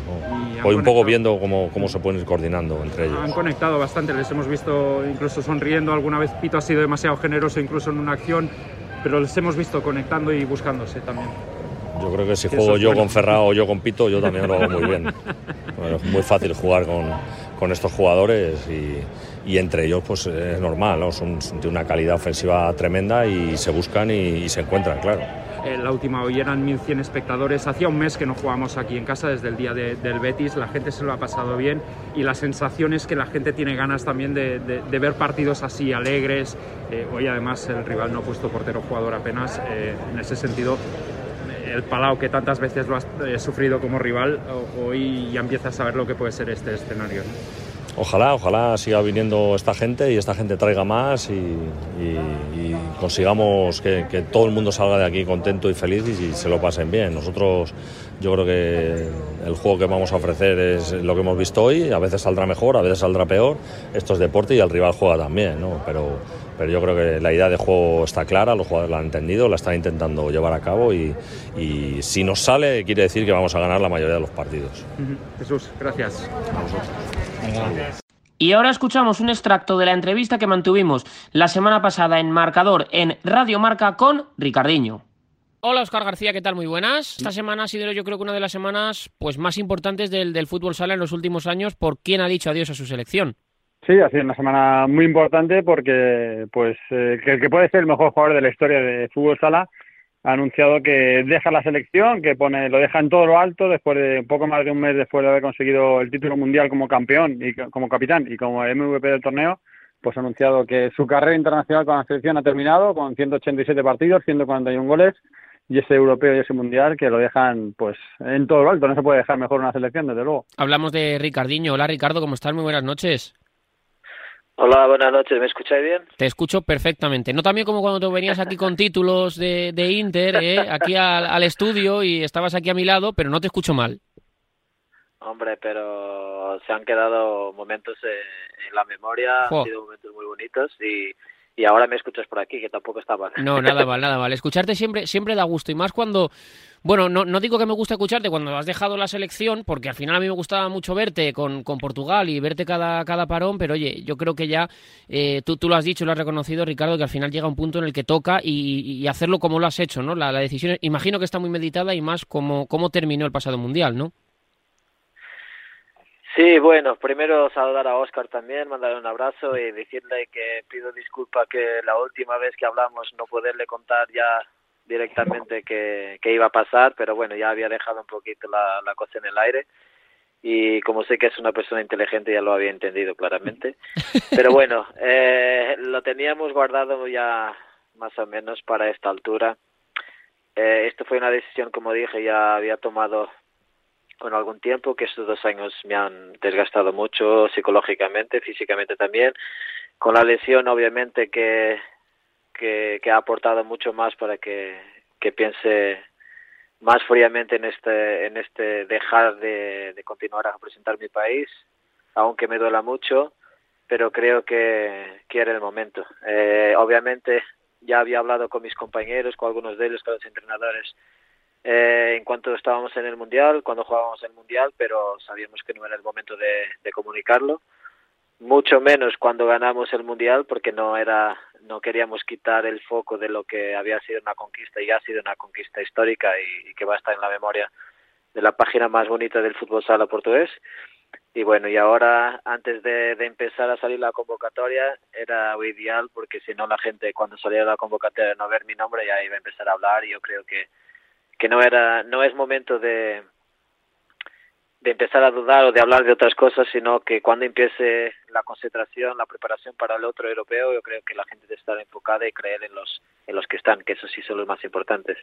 Hoy un poco viendo cómo, cómo se pueden ir coordinando entre ellos. Han conectado bastante, les hemos visto incluso sonriendo. Alguna vez Pito ha sido demasiado generoso incluso en una acción, pero les hemos visto conectando y buscándose también. Yo creo que si juego yo con Ferrao o yo con Pito, yo también lo hago muy bien. es muy fácil jugar con, estos jugadores y, entre ellos pues es normal, ¿no? son de una calidad ofensiva tremenda y se buscan y, se encuentran, claro. Eh, la última hoy eran 1.100 espectadores. Hacía un mes que no jugamos aquí en casa desde el día del Betis. La gente se lo ha pasado bien y la sensación es que la gente tiene ganas también de, ver partidos así alegres. Eh, hoy además el rival no ha puesto portero jugador apenas. Eh, en ese sentido el Palau que tantas veces lo has eh, sufrido como rival, hoy ya empiezas a saber lo que puede ser este escenario. Ojalá, ojalá siga viniendo esta gente y esta gente traiga más y, consigamos que, todo el mundo salga de aquí contento y feliz y, se lo pasen bien. Nosotros yo creo que el juego que vamos a ofrecer es lo que hemos visto hoy, a veces saldrá mejor, a veces saldrá peor, esto es deporte y el rival juega también, ¿no? pero, pero yo creo que la idea de juego está clara, los jugadores la han entendido, la están intentando llevar a cabo y, si nos sale quiere decir que vamos a ganar la mayoría de los partidos. Jesús, gracias. Y ahora escuchamos un extracto de la entrevista que mantuvimos la semana pasada en Marcador en Radio Marca con Ricardiño. Hola Oscar García, ¿qué tal? Muy buenas. Esta semana ha sido yo creo que una de las semanas pues más importantes del, del fútbol sala en los últimos años por quién ha dicho adiós a su selección. Sí, ha sido una semana muy importante porque pues eh, que el que puede ser el mejor jugador de la historia de fútbol sala ha anunciado que deja la selección, que pone lo deja en todo lo alto después de un poco más de un mes después de haber conseguido el título mundial como campeón y como capitán y como MVP del torneo, pues ha anunciado que su carrera internacional con la selección ha terminado con 187 partidos, 141 goles y ese europeo y ese mundial que lo dejan pues en todo lo alto. No se puede dejar mejor una selección, desde luego. Hablamos de Ricardiño. Hola Ricardo, ¿cómo estás? Muy buenas noches. Hola, buenas noches. ¿Me escucháis bien? Te escucho perfectamente. No también como cuando te venías aquí con títulos de, de Inter, ¿eh? aquí al, estudio y estabas aquí a mi lado, pero no te escucho mal. Hombre, pero se han quedado momentos en la memoria, han sido momentos muy bonitos y, y ahora me escuchas por aquí, que tampoco está mal. No, nada mal, nada mal. Escucharte siempre, siempre da gusto y más cuando bueno, no, no digo que me guste escucharte cuando has dejado la selección, porque al final a mí me gustaba mucho verte con, con Portugal y verte cada, cada parón, pero oye, yo creo que ya eh, tú, tú lo has dicho, lo has reconocido, Ricardo, que al final llega un punto en el que toca y, hacerlo como lo has hecho, ¿no? La, la, decisión, imagino que está muy meditada y más como cómo terminó el pasado mundial, ¿no? Sí, bueno, primero saludar a Oscar también, mandarle un abrazo y decirle que pido disculpa que la última vez que hablamos no poderle contar ya directamente qué, iba a pasar, pero bueno, ya había dejado un poquito la, la cosa en el aire y como sé que es una persona inteligente ya lo había entendido claramente. Pero bueno, eh, lo teníamos guardado ya más o menos para esta altura. Eh, esto fue una decisión, como dije, ya había tomado con algún tiempo, que estos dos años me han desgastado mucho psicológicamente, físicamente también, con la lesión obviamente que que, ha aportado mucho más para que, que piense más fríamente en este, en este dejar de, de continuar a representar mi país, aunque me duela mucho, pero creo que, que era el momento. Eh, obviamente ya había hablado con mis compañeros, con algunos de ellos, con los entrenadores, eh, en cuanto estábamos en el Mundial, cuando jugábamos el Mundial, pero sabíamos que no era el momento de, de comunicarlo. Mucho menos cuando ganamos el mundial porque no era no queríamos quitar el foco de lo que había sido una conquista y ha sido una conquista histórica y, que va a estar en la memoria de la página más bonita del fútbol sala portugués. Y bueno y ahora antes de, empezar a salir la convocatoria era ideal porque si no la gente cuando saliera la convocatoria no ver mi nombre ya iba a empezar a hablar y yo creo que que no era no es momento de de empezar a dudar o de hablar de otras cosas, sino que cuando empiece la concentración, la preparación para el otro europeo, yo creo que la gente debe estar enfocada y creer en los, en los que están, que eso sí son los más importantes.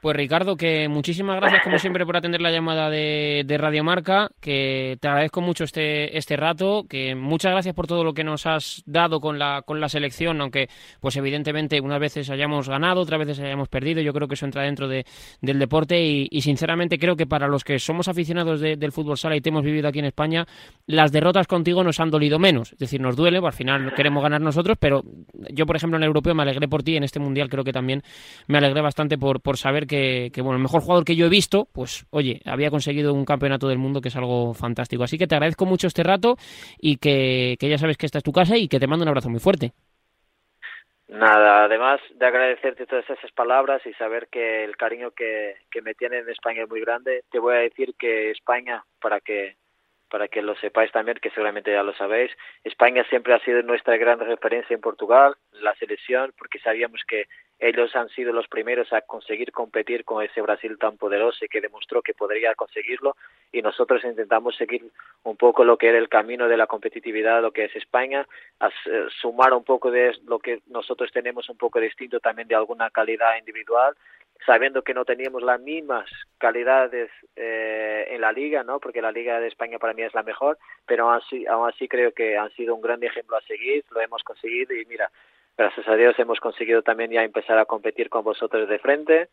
Pues Ricardo, que muchísimas gracias como siempre por atender la llamada de, de Radio Marca, que te agradezco mucho este, este rato, que muchas gracias por todo lo que nos has dado con la, con la selección, aunque pues evidentemente unas veces hayamos ganado, otras veces hayamos perdido, yo creo que eso entra dentro de, del deporte y, sinceramente creo que para los que somos aficionados del fútbol sala y te hemos vivido aquí en España, las derrotas contigo nos han dolido menos, es decir, nos duele, pues, al final queremos ganar nosotros, pero yo por ejemplo en el europeo me alegré por ti, en este mundial creo que también me alegré bastante por, por saber que, bueno, el mejor jugador que yo he visto, pues oye, había conseguido un campeonato del mundo que es algo fantástico. Así que te agradezco mucho este rato y que, ya sabes que esta es tu casa y que te mando un abrazo muy fuerte. Nada, además de agradecerte todas esas palabras y saber que el cariño que, que me tiene en España es muy grande, te voy a decir que España, para que para que lo sepáis también, que seguramente ya lo sabéis. España siempre ha sido nuestra gran referencia en Portugal, la selección, porque sabíamos que ellos han sido los primeros a conseguir competir con ese Brasil tan poderoso y que demostró que podría conseguirlo y nosotros intentamos seguir un poco lo que era el camino de la competitividad, lo que es España, a eh, sumar un poco de lo que nosotros tenemos un poco distinto también de alguna calidad individual sabiendo que no teníamos las mismas calidades eh, en la liga, ¿no? Porque la liga de España para mí es la mejor, pero aún así, aún así creo que han sido un gran ejemplo a seguir, lo hemos conseguido y mira, gracias a Dios hemos conseguido también ya empezar a competir con vosotros de frente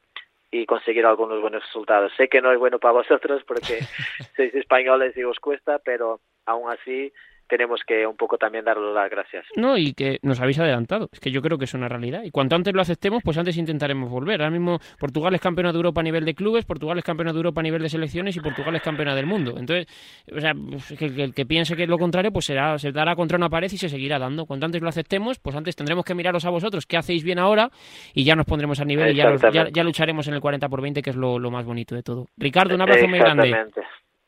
y conseguir algunos buenos resultados. Sé que no es bueno para vosotros porque sois españoles y os cuesta, pero aún así tenemos que un poco también darle las gracias. No, y que nos habéis adelantado. Es que yo creo que es una realidad. Y cuanto antes lo aceptemos, pues antes intentaremos volver. Ahora mismo Portugal es campeona de Europa a nivel de clubes, Portugal es campeona de Europa a nivel de selecciones y Portugal es campeona del mundo. Entonces, o sea, pues, que, el que piense que es lo contrario, pues será, se dará contra una pared y se seguirá dando. Cuanto antes lo aceptemos, pues antes tendremos que miraros a vosotros qué hacéis bien ahora y ya nos pondremos a nivel y ya, ya, lucharemos en el 40 por 20, que es lo, lo, más bonito de todo. Ricardo, un abrazo muy grande.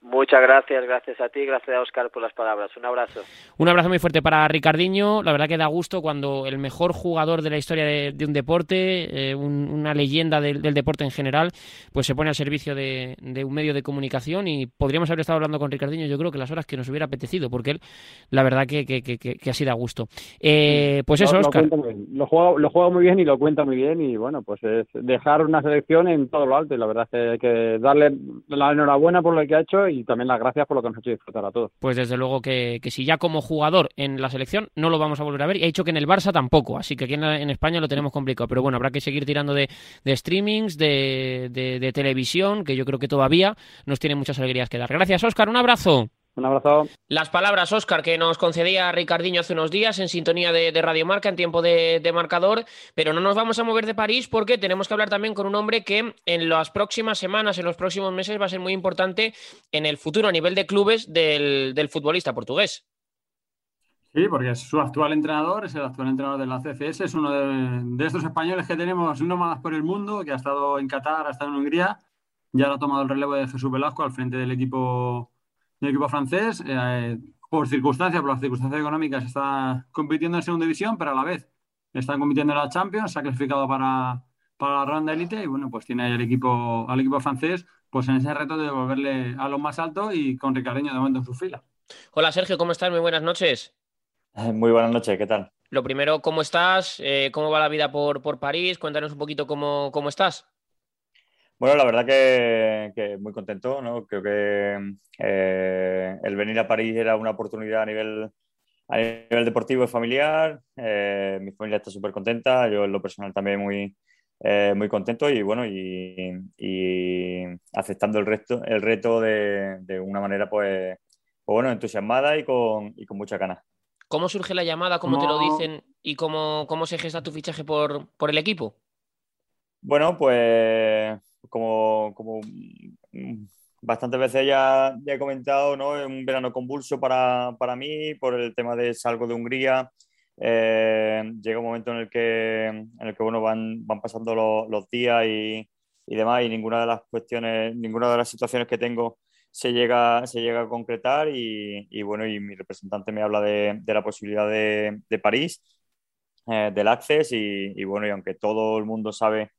Muchas gracias, gracias a ti, gracias a Oscar por las palabras. Un abrazo. Un abrazo muy fuerte para Ricardiño. La verdad que da gusto cuando el mejor jugador de la historia de, un deporte, eh, una leyenda del, deporte en general, pues se pone al servicio de, un medio de comunicación y podríamos haber estado hablando con Ricardiño yo creo que las horas que nos hubiera apetecido, porque él, la verdad que, que, que, que así da gusto. Eh, pues eso, Oscar. Lo, juega, lo juega muy bien y lo cuenta muy bien y bueno, pues es dejar una selección en todo lo alto y la verdad es que hay que darle la enhorabuena por lo que ha hecho y también las gracias por lo que nos ha hecho disfrutar a todos. Pues desde luego que, si ya como jugador en la selección no lo vamos a volver a ver y ha dicho que en el Barça tampoco, así que aquí en, España lo tenemos complicado, pero bueno, habrá que seguir tirando de, streamings, de, de televisión, que yo creo que todavía nos tiene muchas alegrías que dar. Gracias, Oscar, un abrazo. Un abrazo. Las palabras, Oscar, que nos concedía Ricardiño hace unos días en sintonía de, Radio Marca, en tiempo de, marcador, pero no nos vamos a mover de París porque tenemos que hablar también con un hombre que en las próximas semanas, en los próximos meses, va a ser muy importante en el futuro a nivel de clubes del, futbolista portugués. Sí, porque es su actual entrenador, es el actual entrenador de la CCS, es uno de, estos españoles que tenemos nómadas por el mundo, que ha estado en Qatar, ha estado en Hungría, ya ha tomado el relevo de Jesús Velasco al frente del equipo el equipo francés, eh, por circunstancias, por las circunstancias económicas, está compitiendo en segunda división, pero a la vez está compitiendo en la Champions, se ha clasificado para, para la ronda élite y bueno, pues tiene el equipo, al equipo francés pues en ese reto de devolverle a lo más alto y con Ricardeño de momento en su fila. Hola Sergio, ¿cómo estás? Muy buenas noches. Muy buenas noches, ¿qué tal? Lo primero, ¿cómo estás? Eh, ¿Cómo va la vida por, por París? Cuéntanos un poquito cómo, cómo estás. Bueno, la verdad que, muy contento, ¿no? Creo que eh, el venir a París era una oportunidad a nivel, a nivel deportivo y familiar. Eh, mi familia está súper contenta, yo en lo personal también muy, eh, muy contento y bueno, y, aceptando el, resto, el reto de, de una manera pues, pues, bueno, entusiasmada y con, y con mucha ganas. ¿Cómo surge la llamada? ¿Cómo te lo dicen? ¿Y cómo, cómo se gesta tu fichaje por, por el equipo? Bueno, pues como, como mm, bastantes veces ya, ya, he comentado, ¿no? Un verano convulso para, para, mí por el tema de salgo de Hungría. Eh, llega un momento en el que, en el que bueno, van, van pasando los, los días y, y, demás y ninguna de las cuestiones, ninguna de las situaciones que tengo se llega, se llega a concretar y, y bueno, y mi representante me habla de, de la posibilidad de, de París, eh, del Access y, y, bueno, y aunque todo el mundo sabe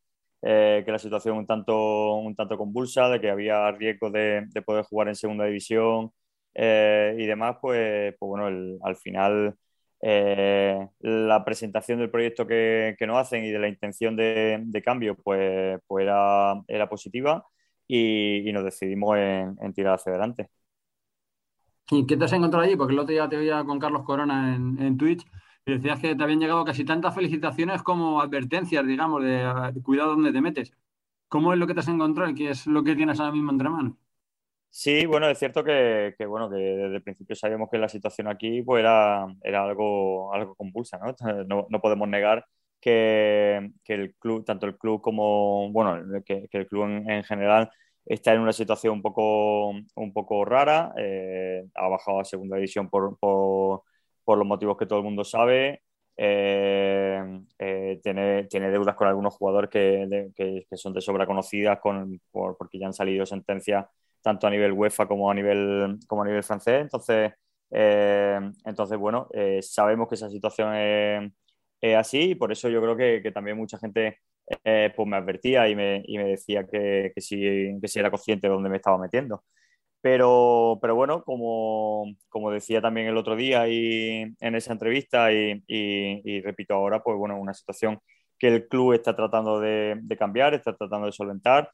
eh, que la situación un tanto, un tanto convulsa, de que había riesgo de, de poder jugar en segunda división eh, y demás, pues, pues bueno, al final eh, la presentación del proyecto que, que, nos hacen y de la intención de, de cambio, pues, pues era, era positiva y, nos decidimos en, en, tirar hacia adelante. ¿Y qué te has encontrado allí? Porque el otro día te oía con Carlos Corona en, en Twitch decías que te habían llegado casi tantas felicitaciones como advertencias, digamos, de, cuidado donde te metes. ¿Cómo es lo que te has encontrado y qué es lo que tienes ahora mismo entre manos? Sí, bueno, es cierto que, bueno, que desde el principio sabíamos que la situación aquí pues, era, era algo, algo convulsa, ¿no? ¿no? No, podemos negar que, que, el club, tanto el club como, bueno, que, que el club en, en, general está en una situación un poco, un poco rara, eh, ha bajado a segunda división por por los motivos que todo el mundo sabe. Eh, eh, tiene, tiene, deudas con algunos jugadores que, que, son de sobra conocidas con, por, porque ya han salido sentencias tanto a nivel UEFA como a nivel, como a nivel francés. Entonces, eh, entonces bueno, sabemos que esa situación es, así y por eso yo creo que, que también mucha gente pues me advertía y me, y me decía que, sí, que sí era consciente de dónde me estaba metiendo. Pero, pero bueno, como, como, decía también el otro día y en esa entrevista y, y, repito ahora, pues bueno, una situación que el club está tratando de, de cambiar, está tratando de solventar.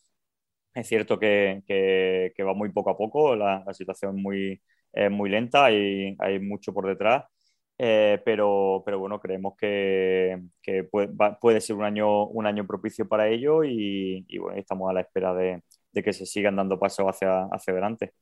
Es cierto que, que, que va muy poco a poco, la, la situación muy, es muy lenta y hay mucho por detrás, eh, pero, pero bueno, creemos que, que puede, va, puede, ser un año, un año propicio para ello y, y bueno, estamos a la espera de, de que se sigan dando pasos hacia, hacia adelante.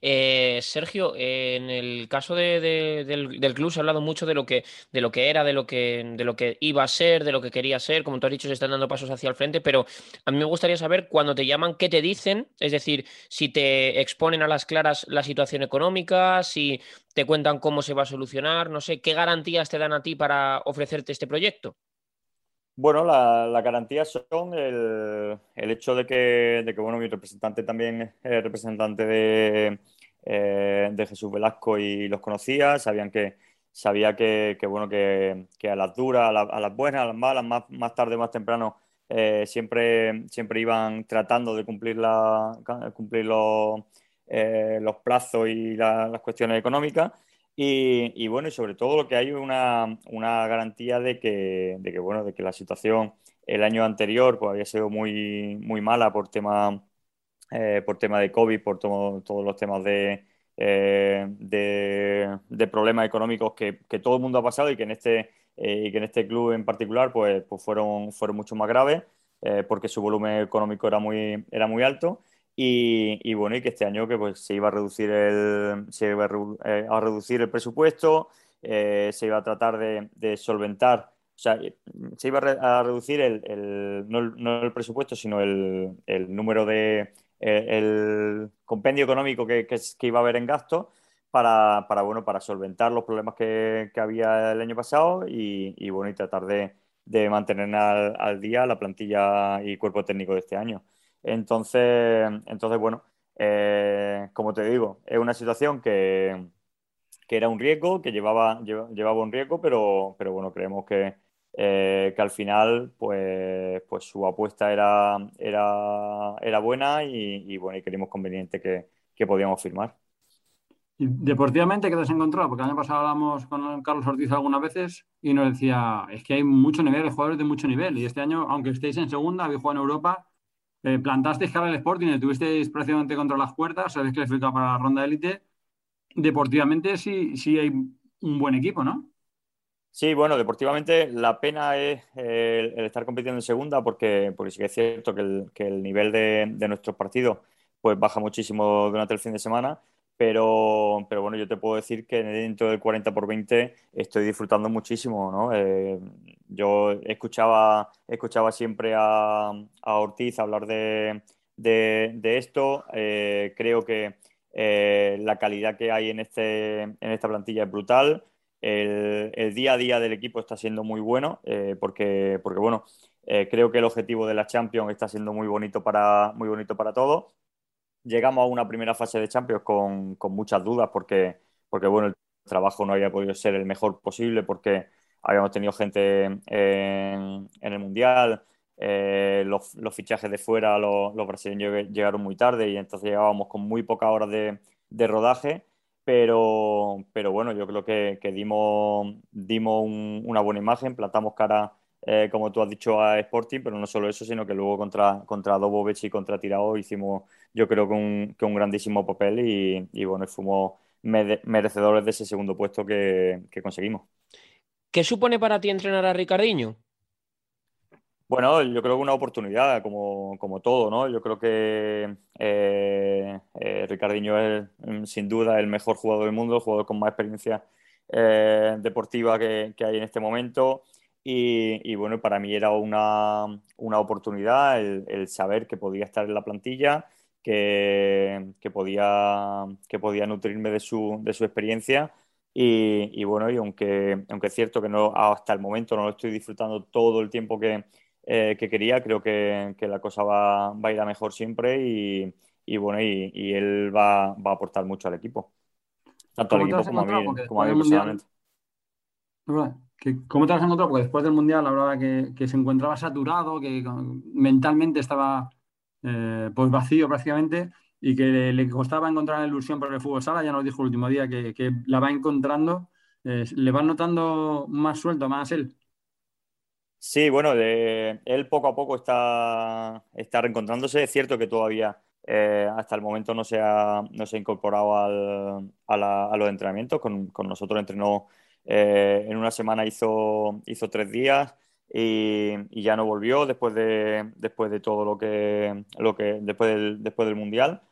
eh, Sergio, en el caso de, de, del, del, club se ha hablado mucho de lo que, de lo que era, de lo que, de lo que iba a ser, de lo que quería ser. Como tú has dicho, se están dando pasos hacia el frente, pero a mí me gustaría saber cuando te llaman, qué te dicen, es decir, si te exponen a las claras la situación económica, si te cuentan cómo se va a solucionar, no sé, qué garantías te dan a ti para ofrecerte este proyecto. Bueno, la, la garantía son el, el hecho de que, de que, bueno, mi representante también es representante de, eh, de Jesús Velasco y los conocía, sabían que, sabía que, que bueno, que, que, a las duras, a, las buenas, a las malas, más, más tarde más temprano, eh, siempre, siempre iban tratando de cumplir, la, cumplir los, eh, los plazos y la, las cuestiones económicas. Y, bueno, y sobre todo lo que hay una, una garantía de que, de que, bueno, de que la situación el año anterior pues, había sido muy, muy mala por tema, eh, por tema de COVID, por todo, todos los temas de, eh, de, de, problemas económicos que, que, todo el mundo ha pasado y que en este, eh, y que en este club en particular pues, pues fueron, fueron mucho más graves porque su volumen económico era muy, era muy alto. Y, bueno, y que este año que pues, se iba a reducir el, se iba a, eh, reducir el presupuesto, eh, se iba a tratar de, de, solventar, o sea, se iba a, reducir el, el, no, el, no, el, presupuesto, sino el, el número de, eh, el compendio económico que, que, que, iba a haber en gasto para, para, bueno, para solventar los problemas que, que había el año pasado y, y bueno, y tratar de, de mantener al, al día la plantilla y cuerpo técnico de este año. Entonces, entonces bueno, eh, como te digo, es una situación que, que era un riesgo, que llevaba, llevaba un riesgo, pero, pero bueno, creemos que, eh, que al final pues, pues su apuesta era, era, era buena y, y bueno, y creímos conveniente que, que podíamos firmar. ¿Y deportivamente qué te has encontrado? Porque el año pasado hablamos con Carlos Ortiz algunas veces y nos decía, es que hay mucho nivel, hay jugadores de mucho nivel. Y este año, aunque estéis en segunda, habéis jugado en Europa, eh, plantasteis cara al Sporting y tuvisteis prácticamente contra las cuerdas, sabéis clasificado para la ronda élite. Deportivamente sí, sí hay un buen equipo, ¿no? Sí, bueno, deportivamente la pena es eh, el, estar compitiendo en segunda porque, porque sí que es cierto que el, que el nivel de, de, nuestros partidos pues baja muchísimo durante el fin de semana, pero, pero bueno, yo te puedo decir que dentro del 40 por 20 estoy disfrutando muchísimo, ¿no? Eh, yo escuchaba, escuchaba siempre a, Ortiz hablar de, de, esto. Eh, creo que eh, la calidad que hay en, este, en esta plantilla es brutal. El, día a día del equipo está siendo muy bueno porque, porque, bueno, creo que el objetivo de la Champions está siendo muy bonito para, muy bonito para todos. Llegamos a una primera fase de Champions con, con muchas dudas porque, porque, bueno, el trabajo no había podido ser el mejor posible porque habíamos tenido gente en, el Mundial, eh, los, los, fichajes de fuera, los, los, brasileños llegaron muy tarde y entonces llegábamos con muy pocas horas de, de rodaje, pero, pero, bueno, yo creo que, que dimos, dimos un, una buena imagen, plantamos cara, eh, como tú has dicho, a Sporting, pero no solo eso, sino que luego contra, contra Dobovec y contra Tirao hicimos, yo creo que un, que un grandísimo papel y, y bueno, fuimos merecedores de ese segundo puesto que, que conseguimos. ¿Qué supone para ti entrenar a Ricardiño? Bueno, yo creo que una oportunidad, como, como todo, ¿no? Yo creo que eh, eh, Ricardiño es mm, sin duda el mejor jugador del mundo, el jugador con más experiencia eh, deportiva que, que, hay en este momento. Y, y, bueno, para mí era una, una oportunidad el, el, saber que podía estar en la plantilla, que, que, podía, que podía nutrirme de su, de su experiencia y, y, bueno, y aunque, aunque es cierto que no, hasta el momento no lo estoy disfrutando todo el tiempo que, eh, que quería, creo que, que la cosa va, va, a ir a mejor siempre y, y bueno, y, él va, va a aportar mucho al equipo. Tanto al equipo como a mí, como a mí personalmente. ¿Cómo te has encontrado? Porque después del Mundial hablaba que, que se encontraba saturado, que mentalmente estaba eh, pues vacío prácticamente y que le, costaba encontrar la ilusión por el fútbol sala, ya nos dijo el último día que, que la va encontrando. Eh, ¿Le van notando más suelto, más él? Sí, bueno, de, él poco a poco está, está reencontrándose. Es cierto que todavía eh, hasta el momento no se ha, no se ha incorporado al, a, a, los entrenamientos. Con, con nosotros entrenó eh, en una semana, hizo, hizo tres días y, y, ya no volvió después de, después de todo lo que, lo que después, del, después del Mundial.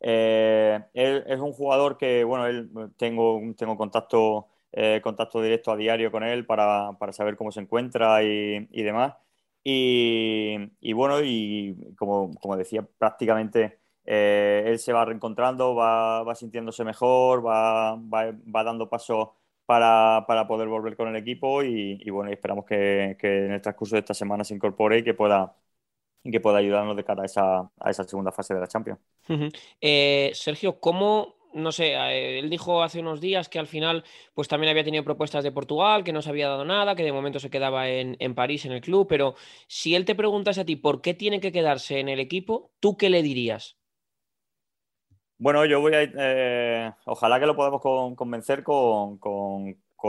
Eh, él es un jugador que, bueno, él, tengo, tengo contacto, eh, contacto directo a diario con él para, para saber cómo se encuentra y, y demás. Y, y, bueno, y como, como decía, prácticamente eh, él se va reencontrando, va, va sintiéndose mejor, va, va, va dando pasos para, poder volver con el equipo y, bueno, esperamos que, en el transcurso de esta semana se incorpore y que pueda que pueda ayudarnos de cara a esa, a esa segunda fase de la Champions. Eh, Sergio, ¿cómo no sé, eh, él dijo hace unos días que al final pues también había tenido propuestas de Portugal, que no se había dado nada, que de momento se quedaba en, París, en el club, pero si él te preguntase a ti por qué tiene que quedarse en el equipo, ¿tú qué le dirías? Bueno, yo voy a... Eh, ojalá que lo podamos convencer con,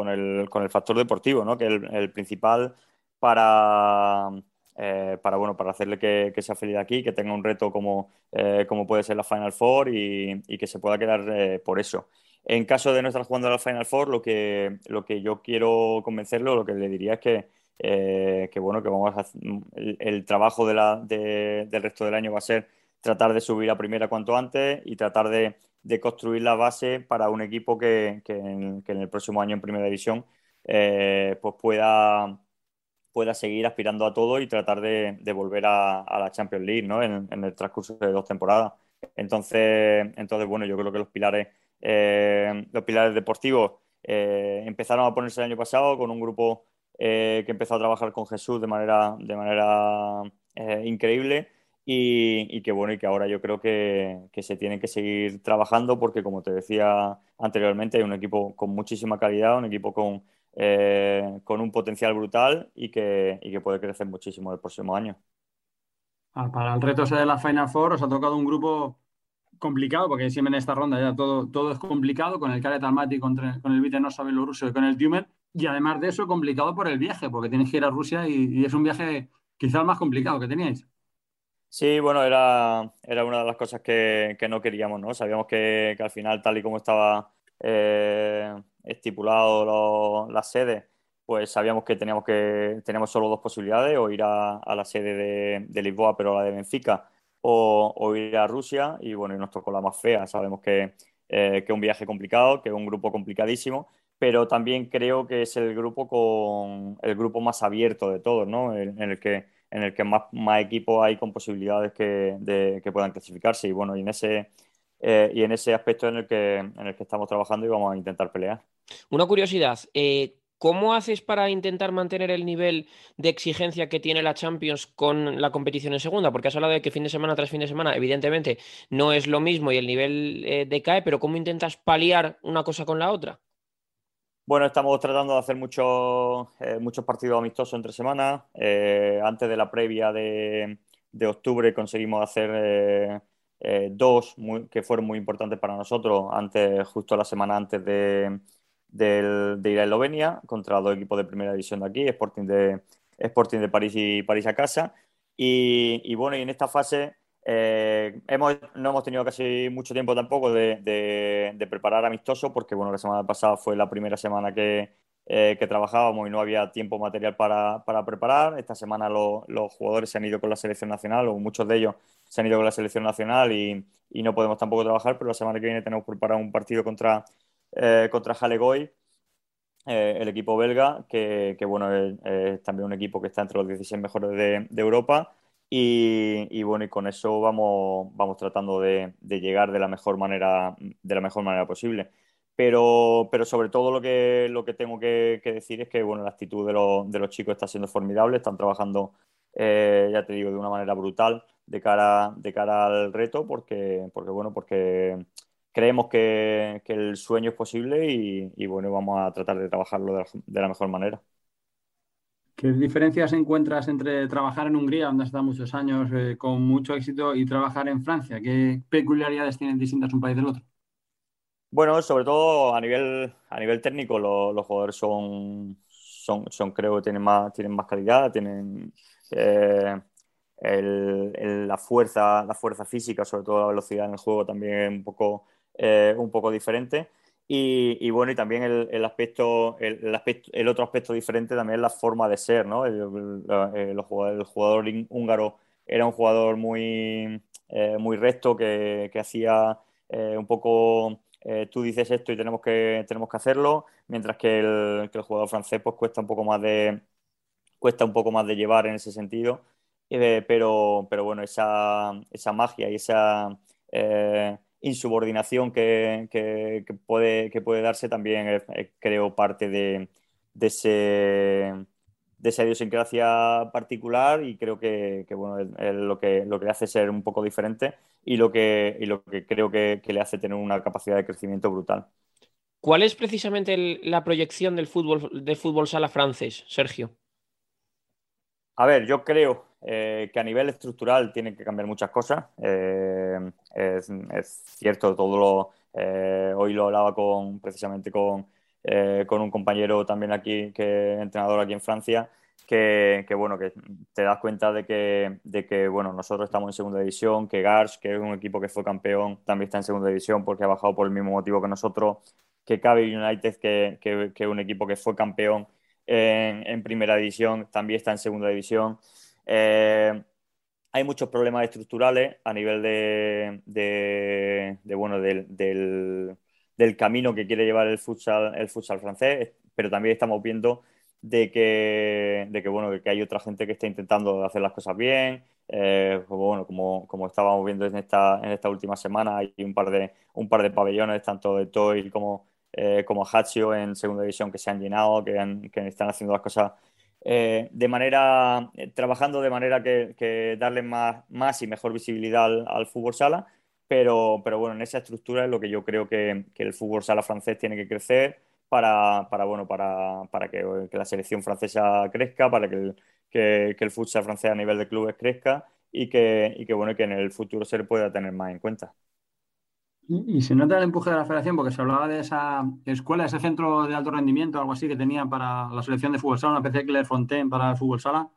el, factor deportivo, ¿no? que es el principal para eh, para, bueno, para hacerle que, sea feliz aquí, que tenga un reto como, eh, como puede ser la Final Four y, que se pueda quedar eh, por eso. En caso de no estar jugando la Final Four, lo que, lo que yo quiero convencerlo, lo que le diría es que, que bueno, que vamos a el, trabajo de la, del resto del año va a ser tratar de subir a primera cuanto antes y tratar de, construir la base para un equipo que, que, en, el próximo año en primera división pues pueda pueda seguir aspirando a todo y tratar de, volver a, la Champions League ¿no? en, el transcurso de dos temporadas. Entonces, entonces bueno, yo creo que los pilares, eh, los pilares deportivos eh, empezaron a ponerse el año pasado con un grupo eh, que empezó a trabajar con Jesús de manera, de manera increíble y, que bueno, y que ahora yo creo que, se tiene que seguir trabajando porque como te decía anteriormente, hay un equipo con muchísima calidad, un equipo con eh, con un potencial brutal y que, que puede crecer muchísimo el próximo año. Ah, para el reto de la Final Four os ha tocado un grupo complicado, porque siempre en esta ronda ya todo, todo es complicado, con el Caret Almaty, con, con el Vitenosa Bielorruso y con el Tumen, y además de eso complicado por el viaje, porque tienes que ir a Rusia y, es un viaje quizás más complicado que teníais. Sí, bueno, era, era una de las cosas que, no queríamos, ¿no? Sabíamos que, que, al final, tal y como estaba eh, estipulado las sedes, pues sabíamos que teníamos que teníamos solo dos posibilidades, o ir a, la sede de, Lisboa, pero la de Benfica, o, ir a Rusia, y bueno, y nos tocó la más fea. Sabemos que, eh, que un viaje complicado, que un grupo complicadísimo, pero también creo que es el grupo con el grupo más abierto de todos, ¿no? En, el que en el que más, más equipos hay con posibilidades que, que puedan clasificarse. Y bueno, y en ese eh, y en ese aspecto en el, que, en el que estamos trabajando y vamos a intentar pelear. Una curiosidad, eh, ¿cómo haces para intentar mantener el nivel de exigencia que tiene la Champions con la competición en segunda? Porque has hablado de que fin de semana tras fin de semana, evidentemente, no es lo mismo y el nivel eh, decae, pero ¿cómo intentas paliar una cosa con la otra? Bueno, estamos tratando de hacer muchos, muchos partidos amistosos entre semanas. antes de la previa de, de octubre conseguimos hacer eh, dos que fueron muy importantes para nosotros, antes, justo la semana antes de, ir a Eslovenia, contra dos equipos de primera división de aquí, Sporting de, Sporting de París y París a casa. Y, bueno, y en esta fase eh, hemos, no hemos tenido casi mucho tiempo tampoco de, preparar amistoso, porque bueno, la semana pasada fue la primera semana que, eh, que trabajábamos y no había tiempo material para, preparar. Esta semana los jugadores se han ido con la selección nacional, o muchos de ellos se han ido con la selección nacional y, no podemos tampoco trabajar, pero la semana que viene tenemos preparado un partido contra, eh, contra Halegoy, eh, el equipo belga, que, bueno, es, también un equipo que está entre los 16 mejores de, Europa. Y, bueno, y con eso vamos, vamos tratando de, llegar de la mejor manera, de la mejor manera posible. Pero, pero sobre todo lo que, lo que tengo que, decir es que bueno, la actitud de, de los chicos está siendo formidable, están trabajando eh, ya te digo, de una manera brutal de cara, de cara al reto, porque, porque, bueno, porque creemos que, el sueño es posible y, bueno, vamos a tratar de trabajarlo de la, mejor manera. ¿Qué diferencias encuentras entre trabajar en Hungría, donde has estado muchos años eh, con mucho éxito, y trabajar en Francia? ¿Qué peculiaridades tienen distintas un país del otro? Bueno, sobre todo a nivel, a nivel técnico, los jugadores son, son, son, creo que tienen más, tienen más calidad, tienen eh, la, fuerza, la fuerza física, sobre todo la velocidad en el juego también un poco, eh, un poco diferente. Y, bueno, y también el, aspecto, el, aspecto, el otro aspecto diferente también es la forma de ser, ¿no? El, jugador, húngaro era un jugador muy, eh, muy recto que, que hacía un poco tú dices esto y tenemos que, tenemos que hacerlo, mientras que el, que el jugador francés pues cuesta un poco más de, cuesta un poco más de llevar en ese sentido, eh, pero, pero bueno, esa, esa, magia y esa, eh, insubordinación que, puede, que puede darse también creo parte de, de, ese, de esa idiosincrasia particular y creo que, bueno, es, lo, que, lo que le hace ser un poco diferente y lo que, y lo que creo que, le hace tener una capacidad de crecimiento brutal. ¿Cuál es precisamente la proyección del fútbol, del fútbol sala francés, Sergio? A ver, yo creo eh, que a nivel estructural tienen que cambiar muchas cosas. Eh, es, cierto, todo lo, eh, hoy lo hablaba con, precisamente con, con, un compañero también aquí, que entrenador aquí en Francia, que, que, bueno, que te das cuenta de que, de que bueno, nosotros estamos en segunda división, que Gars, que es un equipo que fue campeón, también está en segunda división porque ha bajado por el mismo motivo que nosotros, que Cabe United, que, que, un equipo que fue campeón en, primera división, también está en segunda división. Eh, hay muchos problemas estructurales a nivel de, bueno, del, camino que quiere llevar el futsal, el futsal francés, pero también estamos viendo de que, de que, bueno, que hay otra gente que está intentando hacer las cosas bien. Eh, como, bueno, como, como, estábamos viendo en esta, en esta última semana, hay un par de, un par de pabellones, tanto de Toy como, eh, como Hatsio en segunda división que se han llenado, que, están haciendo las cosas eh, de manera, eh, trabajando de manera que, darle más, más y mejor visibilidad al, fútbol sala, pero, pero bueno, en esa estructura es lo que yo creo que, el fútbol sala francés tiene que crecer para, para bueno, para, para que, la selección francesa crezca, para que el, que, el futsal francés a nivel de clubes crezca y que, y que, bueno, que en el futuro se le pueda tener más en cuenta. Y, se nota el empuje de la federación porque se hablaba de esa escuela, ese centro de alto rendimiento, algo así que tenía para la selección de fútbol sala, una especie de Claire Fontaine para el fútbol sala.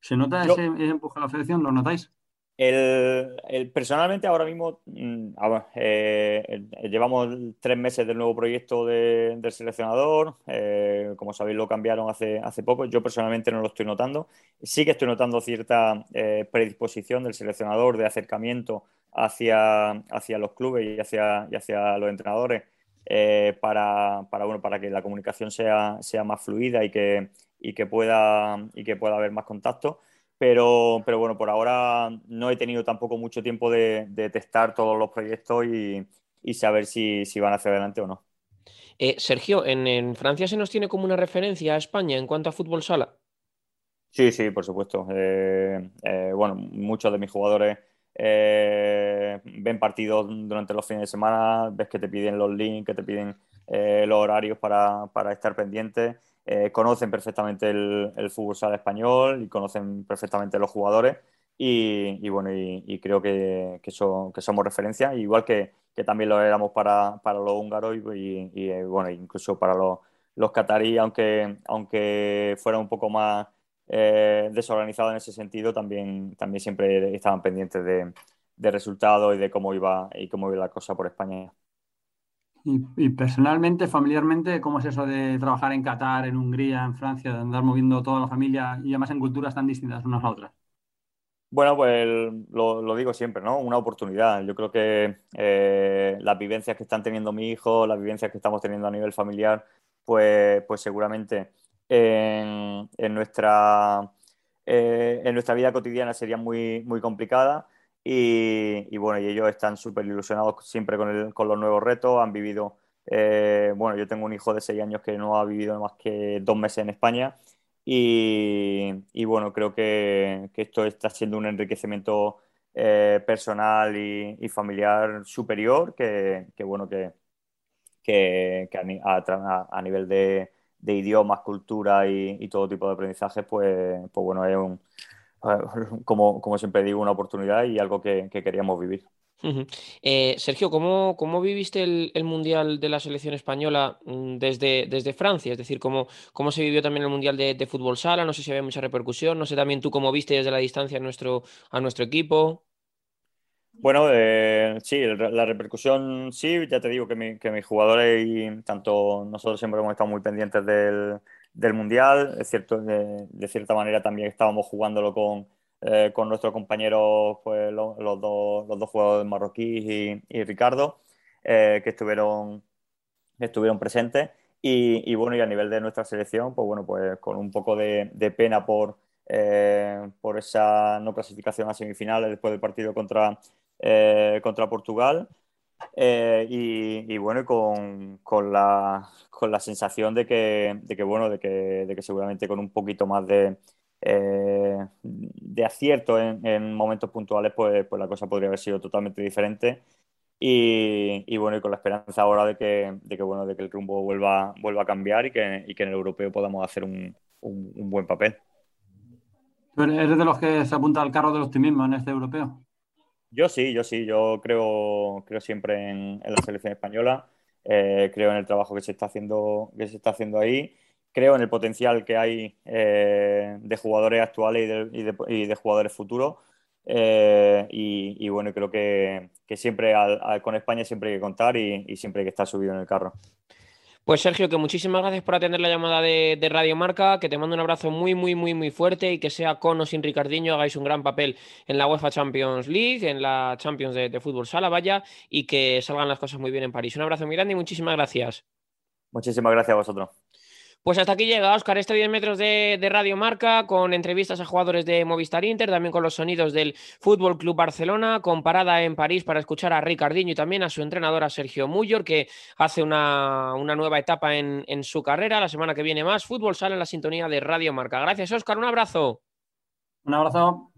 ¿Se nota ese, empuje de la federación? ¿Lo notáis? El, personalmente ahora mismo mm, eh, llevamos tres meses del nuevo proyecto del seleccionador. Eh, como sabéis, lo cambiaron hace, hace poco. Yo personalmente no lo estoy notando. Sí que estoy notando cierta eh, predisposición del seleccionador de acercamiento hacia, hacia los clubes y hacia, y hacia los entrenadores eh, para, para, bueno, para que la comunicación sea, sea más fluida y que, y que, pueda, y que pueda haber más contacto. Pero, pero bueno, por ahora no he tenido tampoco mucho tiempo de, de testar todos los proyectos y, y saber si, si, van hacia adelante o no. Eh, Sergio, ¿en, ¿en, Francia se nos tiene como una referencia a España en cuanto a fútbol sala? Sí, sí, por supuesto. Eh, bueno, muchos de mis jugadores eh, ven partidos durante los fines de semana, ves que te piden los links, que te piden eh, los horarios para, para estar pendientes, eh, conocen perfectamente el, el, fútbol sala español y conocen perfectamente los jugadores. Y, bueno, y, creo que, que, somos referencia, igual que, que, también lo éramos para, para los húngaros y, bueno, incluso para los, los cataríes, aunque, aunque fuera un poco más eh, desorganizado en ese sentido, también, también siempre estaban pendientes de, de resultados y de cómo iba y cómo iba la cosa por España. Y, personalmente, familiarmente, ¿cómo es eso de trabajar en Qatar, en Hungría, en Francia, de andar moviendo toda la familia y además en culturas tan distintas unas a otras? Bueno, pues lo, digo siempre, ¿no? Una oportunidad. Yo creo que eh, las vivencias que están teniendo mi hijo, las vivencias que estamos teniendo a nivel familiar, pues, pues seguramente en, nuestra, eh, en nuestra vida cotidiana sería muy, muy complicada. Y, bueno, y ellos están súper ilusionados siempre con, con, los nuevos retos, han vivido, eh, bueno, yo tengo un hijo de 6 años que no ha vivido más que dos meses en España y, y bueno, creo que, esto está siendo un enriquecimiento eh, personal y, y, familiar superior que, bueno, que, que a nivel de, de idiomas, cultura y, todo tipo de aprendizaje, pues, pues bueno, es un, como, como siempre digo, una oportunidad y algo que, queríamos vivir. Eh, Sergio, ¿cómo, ¿cómo, viviste el, Mundial de la selección española mm, desde, desde Francia? Es decir, ¿cómo, ¿cómo se vivió también el Mundial de, fútbol sala? No sé si había mucha repercusión, no sé también tú cómo viste desde la distancia nuestro, a nuestro equipo. Bueno, eh, sí, la repercusión sí, ya te digo que, mi, que, mis jugadores y tanto nosotros siempre hemos estado muy pendientes del, Mundial, es cierto, de, cierta manera también estábamos jugándolo con, eh, con nuestros compañeros, pues los, dos, los dos jugadores marroquíes y, Ricardo, eh, que estuvieron, estuvieron presentes. Y, bueno, y a nivel de nuestra selección, pues bueno, pues con un poco de, de pena por, por esa no clasificación a semifinales después del partido contra, eh, contra Portugal. Eh, y, bueno, con, con, la, con, la, sensación de que, de que bueno, de que, de que, seguramente con un poquito más de, eh, de acierto en, en, momentos puntuales, pues, pues la cosa podría haber sido totalmente diferente. Y, bueno, y con la esperanza ahora de que, de que, bueno, de que el rumbo vuelva, vuelva a cambiar y que, y que en el europeo podamos hacer un, un, un buen papel. ¿Eres de los que se apunta al carro del optimismo en este europeo? Yo sí, yo sí, yo creo, creo siempre en, la selección española, eh, creo en el trabajo que se está haciendo, que se está haciendo ahí, creo en el potencial que hay eh, de jugadores actuales y de, y de, jugadores futuros. Eh, y, bueno, creo que, siempre con España siempre hay que contar y, y siempre hay que estar subido en el carro. Pues Sergio, que muchísimas gracias por atender la llamada de, Radio Marca, que te mando un abrazo muy, muy, muy, muy fuerte y que sea con o sin Ricardiño hagáis un gran papel en la UEFA Champions League, en la Champions de, de Fútbol Sala, vaya, y que salgan las cosas muy bien en París. Un abrazo muy grande y muchísimas gracias. Muchísimas gracias a vosotros. Pues hasta aquí llega Oscar, este 10 metros de, Radio Marca, con entrevistas a jugadores de Movistar Inter, también con los sonidos del Fútbol Club Barcelona, con parada en París para escuchar a Ricardinho y también a su entrenador, Sergio Muyor, que hace una, una nueva etapa en, en, su carrera. La semana que viene más, fútbol sale en la sintonía de Radio Marca. Gracias, Oscar, un abrazo. Un abrazo.